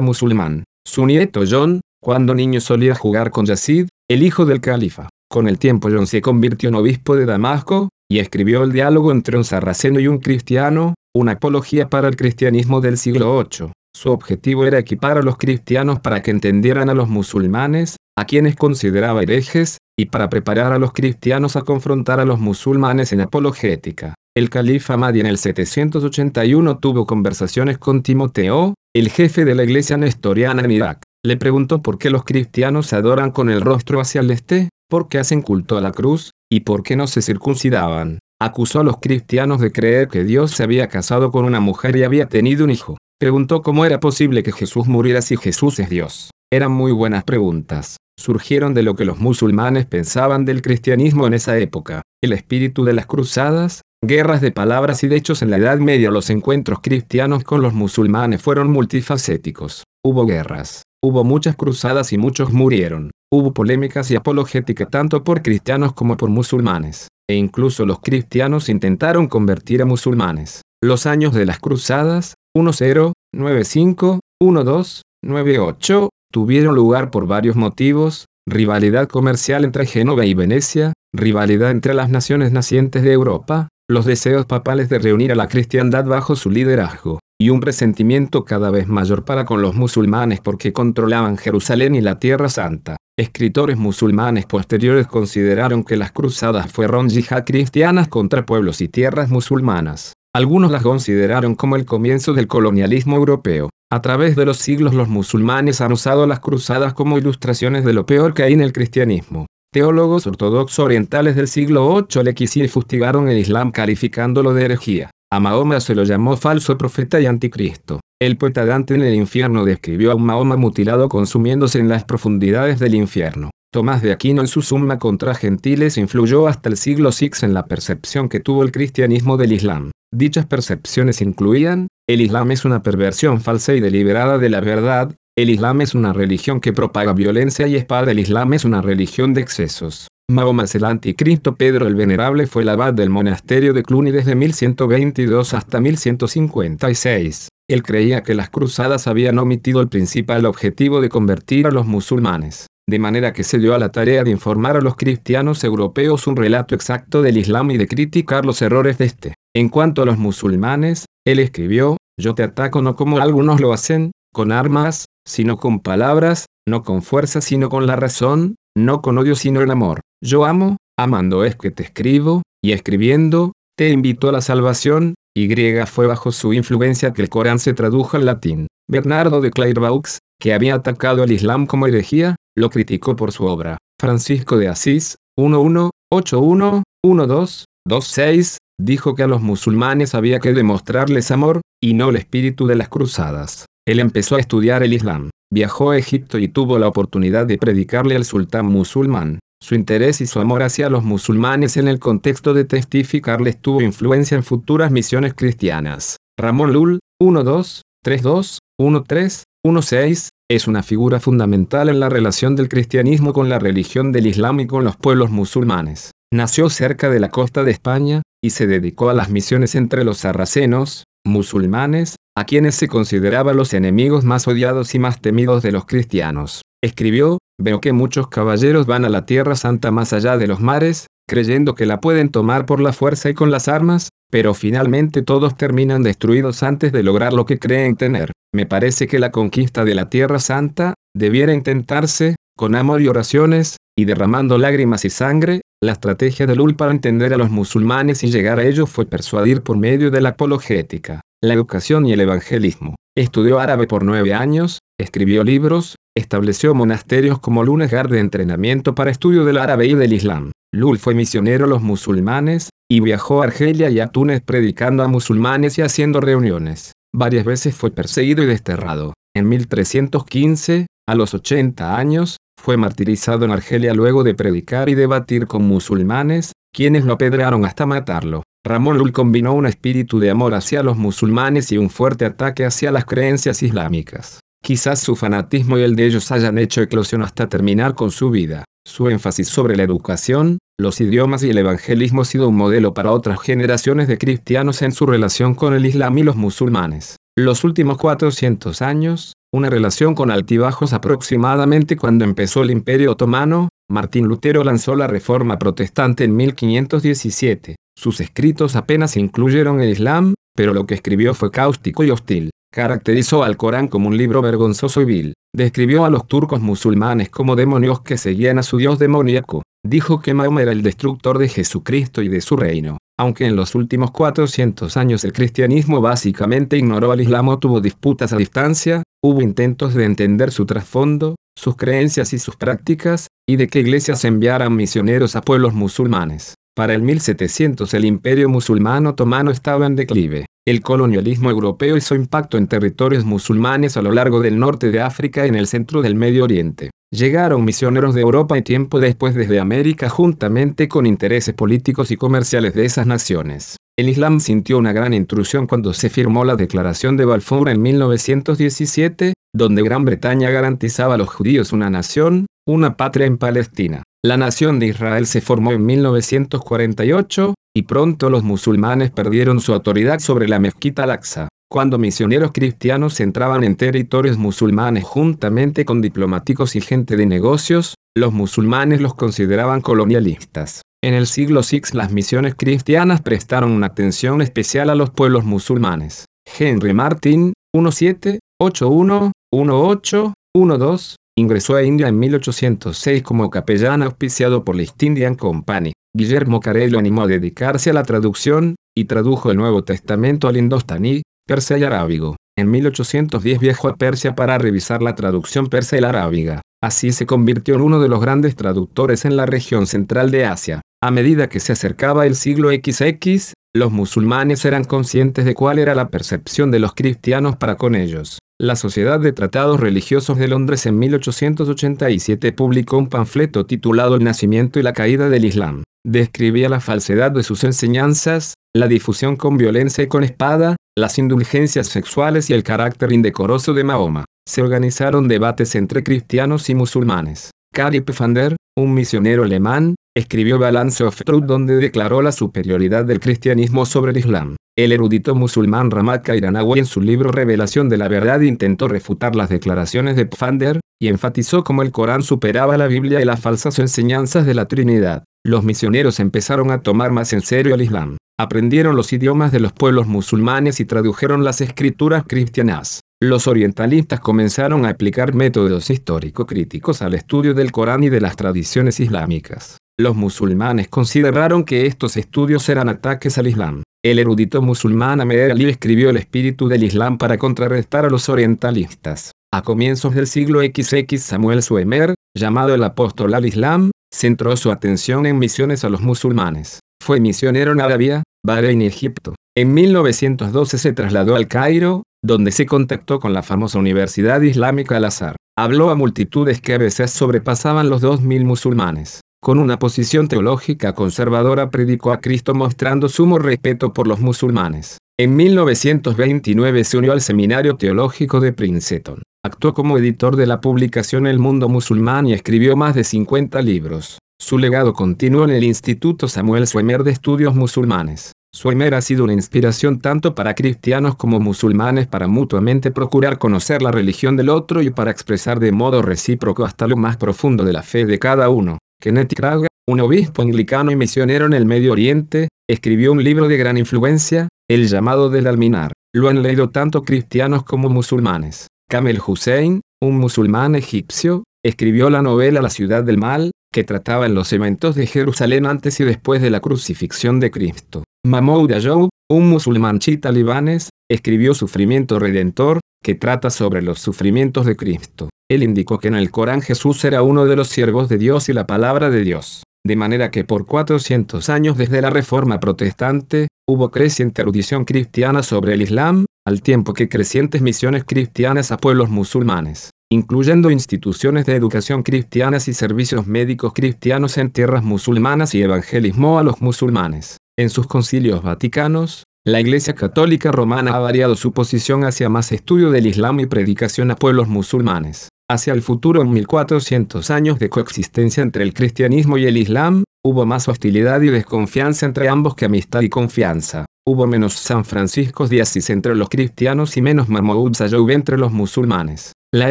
[SPEAKER 1] musulmán. Su nieto John, cuando niño solía jugar con Yazid, el hijo del califa. Con el tiempo John se convirtió en obispo de Damasco, y escribió el diálogo entre un sarraceno y un cristiano, una apología para el cristianismo del siglo VIII. Su objetivo era equipar a los cristianos para que entendieran a los musulmanes, a quienes consideraba herejes, y para preparar a los cristianos a confrontar a los musulmanes en apologética. El califa Mahdi en el 781 tuvo conversaciones con Timoteo, el jefe de la iglesia nestoriana en Irak. Le preguntó por qué los cristianos adoran con el rostro hacia el este, por qué hacen culto a la cruz, y por qué no se circuncidaban. Acusó a los cristianos de creer que Dios se había casado con una mujer y había tenido un hijo. Preguntó cómo era posible que Jesús muriera si Jesús es Dios. Eran muy buenas preguntas. Surgieron de lo que los musulmanes pensaban del cristianismo en esa época. El espíritu de las cruzadas, guerras de palabras y de hechos en la Edad Media. Los encuentros cristianos con los musulmanes fueron multifacéticos. Hubo guerras. Hubo muchas cruzadas y muchos murieron. Hubo polémicas y apologética tanto por cristianos como por musulmanes. E incluso los cristianos intentaron convertir a musulmanes. Los años de las cruzadas, 10, 95, 12, 98, tuvieron lugar por varios motivos, rivalidad comercial entre Génova y Venecia, rivalidad entre las naciones nacientes de Europa, los deseos papales de reunir a la cristiandad bajo su liderazgo, y un resentimiento cada vez mayor para con los musulmanes porque controlaban Jerusalén y la Tierra Santa. Escritores musulmanes posteriores consideraron que las cruzadas fueron yihad cristianas contra pueblos y tierras musulmanas. Algunos las consideraron como el comienzo del colonialismo europeo. A través de los siglos los musulmanes han usado las cruzadas como ilustraciones de lo peor que hay en el cristianismo. Teólogos ortodoxos orientales del siglo VIII le quisieron y fustigaron el Islam calificándolo de herejía. A Mahoma se lo llamó falso profeta y anticristo. El poeta Dante en el infierno describió a un Mahoma mutilado consumiéndose en las profundidades del infierno. Tomás de Aquino en su Summa contra Gentiles influyó hasta el siglo VI en la percepción que tuvo el cristianismo del Islam. Dichas percepciones incluían, el Islam es una perversión falsa y deliberada de la verdad, el Islam es una religión que propaga violencia y espada, el Islam es una religión de excesos. Mahoma es el anticristo Pedro el Venerable fue el abad del monasterio de Cluny desde 1122 hasta 1156. Él creía que las cruzadas habían omitido el principal objetivo de convertir a los musulmanes de manera que se dio a la tarea de informar a los cristianos europeos un relato exacto del Islam y de criticar los errores de este. En cuanto a los musulmanes, él escribió, yo te ataco no como algunos lo hacen, con armas, sino con palabras, no con fuerza sino con la razón, no con odio sino en amor. Yo amo, amando es que te escribo, y escribiendo, te invito a la salvación, y fue bajo su influencia que el Corán se tradujo al latín. Bernardo de Clairvaux, que había atacado al Islam como herejía, lo criticó por su obra. Francisco de Asís, 1181-12-26, dijo que a los musulmanes había que demostrarles amor, y no el espíritu de las cruzadas. Él empezó a estudiar el Islam, viajó a Egipto y tuvo la oportunidad de predicarle al sultán musulmán. Su interés y su amor hacia los musulmanes en el contexto de testificarles tuvo influencia en futuras misiones cristianas. Ramón Lul, 12, 32, 13, 16, es una figura fundamental en la relación del cristianismo con la religión del Islam y con los pueblos musulmanes. Nació cerca de la costa de España, y se dedicó a las misiones entre los sarracenos, musulmanes, a quienes se consideraba los enemigos más odiados y más temidos de los cristianos. Escribió, veo que muchos caballeros van a la Tierra Santa más allá de los mares, creyendo que la pueden tomar por la fuerza y con las armas, pero finalmente todos terminan destruidos antes de lograr lo que creen tener. Me parece que la conquista de la Tierra Santa, debiera intentarse, con amor y oraciones, y derramando lágrimas y sangre, la estrategia de Lul para entender a los musulmanes y llegar a ellos fue persuadir por medio de la apologética, la educación y el evangelismo. Estudió árabe por nueve años, escribió libros, estableció monasterios como lugar de entrenamiento para estudio del árabe y del islam. Lul fue misionero a los musulmanes, y viajó a Argelia y a Túnez predicando a musulmanes y haciendo reuniones. Varias veces fue perseguido y desterrado. En 1315, a los 80 años, fue martirizado en Argelia luego de predicar y debatir con musulmanes, quienes lo apedrearon hasta matarlo. Ramón Lul combinó un espíritu de amor hacia los musulmanes y un fuerte ataque hacia las creencias islámicas. Quizás su fanatismo y el de ellos hayan hecho eclosión hasta terminar con su vida. Su énfasis sobre la educación, los idiomas y el evangelismo ha sido un modelo para otras generaciones de cristianos en su relación con el Islam y los musulmanes. Los últimos 400 años, una relación con altibajos aproximadamente cuando empezó el Imperio Otomano, Martín Lutero lanzó la Reforma Protestante en 1517. Sus escritos apenas incluyeron el Islam, pero lo que escribió fue cáustico y hostil. Caracterizó al Corán como un libro vergonzoso y vil. Describió a los turcos musulmanes como demonios que seguían a su dios demoníaco. Dijo que Mahoma era el destructor de Jesucristo y de su reino. Aunque en los últimos 400 años el cristianismo básicamente ignoró al Islam o tuvo disputas a distancia, hubo intentos de entender su trasfondo, sus creencias y sus prácticas, y de que iglesias enviaran misioneros a pueblos musulmanes. Para el 1700 el imperio musulmán otomano estaba en declive. El colonialismo europeo hizo impacto en territorios musulmanes a lo largo del norte de África y en el centro del Medio Oriente. Llegaron misioneros de Europa y tiempo después desde América juntamente con intereses políticos y comerciales de esas naciones. El Islam sintió una gran intrusión cuando se firmó la Declaración de Balfour en 1917, donde Gran Bretaña garantizaba a los judíos una nación, una patria en Palestina. La nación de Israel se formó en 1948, y pronto los musulmanes perdieron su autoridad sobre la mezquita Al-Aqsa. Cuando misioneros cristianos entraban en territorios musulmanes juntamente con diplomáticos y gente de negocios, los musulmanes los consideraban colonialistas. En el siglo VI las misiones cristianas prestaron una atención especial a los pueblos musulmanes. Henry Martin, 1781, 18, 12, ingresó a India en 1806 como capellán auspiciado por la East Indian Company. Guillermo Carey lo animó a dedicarse a la traducción, y tradujo el Nuevo Testamento al indostaní, persa y arábigo. En 1810 viajó a Persia para revisar la traducción persa y la arábiga. Así se convirtió en uno de los grandes traductores en la región central de Asia. A medida que se acercaba el siglo XX, los musulmanes eran conscientes de cuál era la percepción de los cristianos para con ellos. La Sociedad de Tratados Religiosos de Londres en 1887 publicó un panfleto titulado El nacimiento y la caída del Islam. Describía la falsedad de sus enseñanzas, la difusión con violencia y con espada, las indulgencias sexuales y el carácter indecoroso de Mahoma. Se organizaron debates entre cristianos y musulmanes. Kari Pfander, un misionero alemán, escribió Balance of Truth donde declaró la superioridad del cristianismo sobre el Islam. El erudito musulmán Ramat Kairanawi en su libro Revelación de la Verdad intentó refutar las declaraciones de Pfander, y enfatizó cómo el Corán superaba la Biblia y las falsas enseñanzas de la Trinidad. Los misioneros empezaron a tomar más en serio el Islam aprendieron los idiomas de los pueblos musulmanes y tradujeron las escrituras cristianas. Los orientalistas comenzaron a aplicar métodos histórico-críticos al estudio del Corán y de las tradiciones islámicas. Los musulmanes consideraron que estos estudios eran ataques al Islam. El erudito musulmán Ahmed Ali escribió el espíritu del Islam para contrarrestar a los orientalistas. A comienzos del siglo XX Samuel Suemer, llamado el apóstol al Islam, centró su atención en misiones a los musulmanes. Fue misionero en Arabia, Bahrein y Egipto. En 1912 se trasladó al Cairo, donde se contactó con la famosa Universidad Islámica Al-Azhar. Habló a multitudes que a veces sobrepasaban los 2.000 musulmanes. Con una posición teológica conservadora predicó a Cristo mostrando sumo respeto por los musulmanes. En 1929 se unió al Seminario Teológico de Princeton. Actuó como editor de la publicación El Mundo Musulmán y escribió más de 50 libros. Su legado continuó en el Instituto Samuel Suemer de Estudios Musulmanes. Suemer ha sido una inspiración tanto para cristianos como musulmanes para mutuamente procurar conocer la religión del otro y para expresar de modo recíproco hasta lo más profundo de la fe de cada uno. Kenneth Kraga, un obispo anglicano y misionero en el Medio Oriente, escribió un libro de gran influencia, El llamado del alminar. Lo han leído tanto cristianos como musulmanes. Kamel Hussein, un musulmán egipcio, escribió la novela La ciudad del mal, que trataba en los eventos de Jerusalén antes y después de la crucifixión de Cristo. Mahmoud Ayoub, un musulmán chiita libanés, escribió Sufrimiento Redentor, que trata sobre los sufrimientos de Cristo. Él indicó que en el Corán Jesús era uno de los siervos de Dios y la palabra de Dios. De manera que por 400 años desde la Reforma Protestante, hubo creciente erudición cristiana sobre el Islam, al tiempo que crecientes misiones cristianas a pueblos musulmanes incluyendo instituciones de educación cristianas y servicios médicos cristianos en tierras musulmanas y evangelismo a los musulmanes. En sus concilios vaticanos, la Iglesia Católica Romana ha variado su posición hacia más estudio del Islam y predicación a pueblos musulmanes. Hacia el futuro en 1400 años de coexistencia entre el cristianismo y el Islam, hubo más hostilidad y desconfianza entre ambos que amistad y confianza. Hubo menos San Francisco de Asís entre los cristianos y menos Mahmoud Sayoub entre los musulmanes. La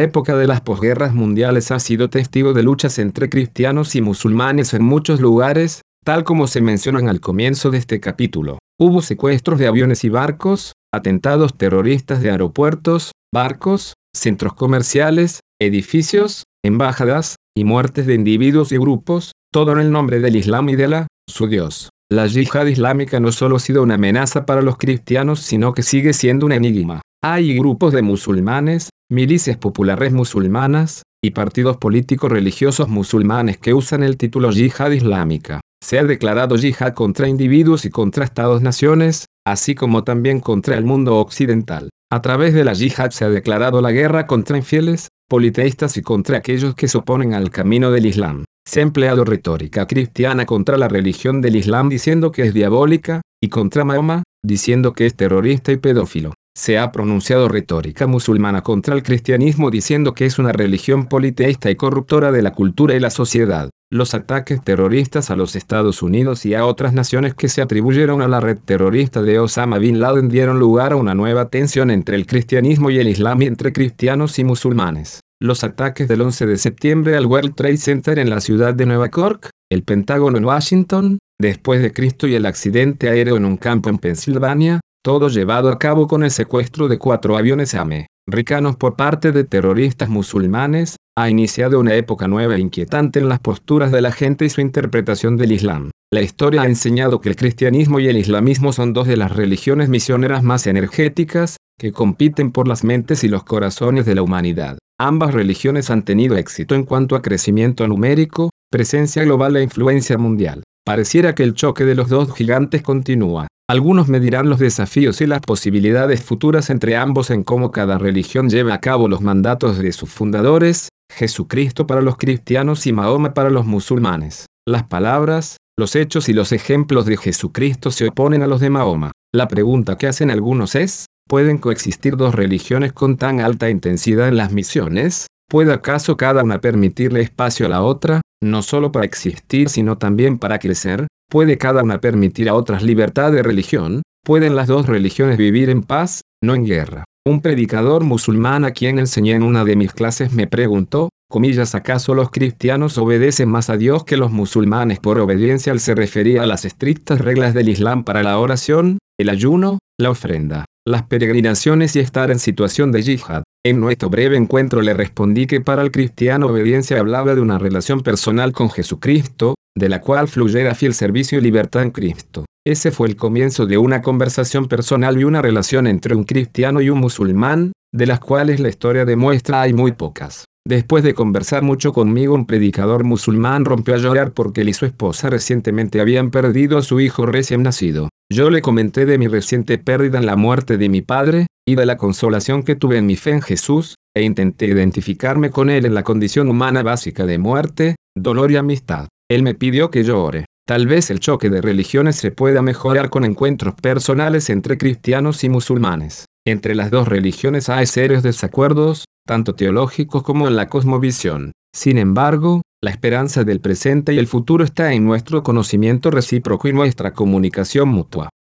[SPEAKER 1] época de las posguerras mundiales ha sido testigo de luchas entre cristianos y musulmanes en muchos lugares, tal como se mencionan al comienzo de este capítulo. Hubo secuestros de aviones y barcos, atentados terroristas de aeropuertos, barcos, centros comerciales, edificios, embajadas, y muertes de individuos y grupos, todo en el nombre del Islam y de la, su Dios. La yihad islámica no solo ha sido una amenaza para los cristianos, sino que sigue siendo un enigma. Hay grupos de musulmanes, milicias populares musulmanas, y partidos políticos religiosos musulmanes que usan el título yihad islámica. Se ha declarado yihad contra individuos y contra estados-naciones, así como también contra el mundo occidental. A través de la yihad se ha declarado la guerra contra infieles, politeístas y contra aquellos que se oponen al camino del Islam. Se ha empleado retórica cristiana contra la religión del Islam diciendo que es diabólica, y contra Mahoma, diciendo que es terrorista y pedófilo se ha pronunciado retórica musulmana contra el cristianismo diciendo que es una religión politeísta y corruptora de la cultura y la sociedad. Los ataques terroristas a los Estados Unidos y a otras naciones que se atribuyeron a la red terrorista de Osama Bin Laden dieron lugar a una nueva tensión entre el cristianismo y el islam y entre cristianos y musulmanes. Los ataques del 11 de septiembre al World Trade Center en la ciudad de Nueva York, el Pentágono en Washington, después de Cristo y el accidente aéreo en un campo en Pensilvania, todo llevado a cabo con el secuestro de cuatro aviones americanos por parte de terroristas musulmanes, ha iniciado una época nueva e inquietante en las posturas de la gente y su interpretación del Islam. La historia ha enseñado que el cristianismo y el islamismo son dos de las religiones misioneras más energéticas, que compiten por las mentes y los corazones de la humanidad. Ambas religiones han tenido éxito en cuanto a crecimiento numérico, presencia global e influencia mundial. Pareciera que el choque de los dos gigantes continúa. Algunos medirán los desafíos y las posibilidades futuras entre ambos en cómo cada religión lleva a cabo los mandatos de sus fundadores, Jesucristo para los cristianos y Mahoma para los musulmanes. Las palabras, los hechos y los ejemplos de Jesucristo se oponen a los de Mahoma. La pregunta que hacen algunos es, ¿pueden coexistir dos religiones con tan alta intensidad en las misiones? ¿Puede acaso cada una permitirle espacio a la otra, no solo para existir sino también para crecer? ¿Puede cada una permitir a otras libertad de religión? ¿Pueden las dos religiones vivir en paz, no en guerra? Un predicador musulmán a quien enseñé en una de mis clases me preguntó, comillas, ¿acaso los cristianos obedecen más a Dios que los musulmanes por obediencia? Él se refería a las estrictas reglas del Islam para la oración, el ayuno, la ofrenda, las peregrinaciones y estar en situación de yihad. En nuestro breve encuentro le respondí que para el cristiano obediencia hablaba de una relación personal con Jesucristo, de la cual fluyera fiel servicio y libertad en Cristo. Ese fue el comienzo de una conversación personal y una relación entre un cristiano y un musulmán, de las cuales la historia demuestra hay muy pocas. Después de conversar mucho conmigo, un predicador musulmán rompió a llorar porque él y su esposa recientemente habían perdido a su hijo recién nacido. Yo le comenté de mi reciente pérdida en la muerte de mi padre, y de la consolación que tuve en mi fe en Jesús, e intenté identificarme con él en la condición humana básica de muerte, dolor y amistad. Él me pidió que yo ore. Tal vez el choque de religiones se pueda mejorar con encuentros personales entre cristianos y musulmanes. Entre las dos religiones hay serios desacuerdos, tanto teológicos como en la cosmovisión. Sin embargo, la esperanza del presente y el futuro está en nuestro conocimiento recíproco y nuestra comunicación mutua.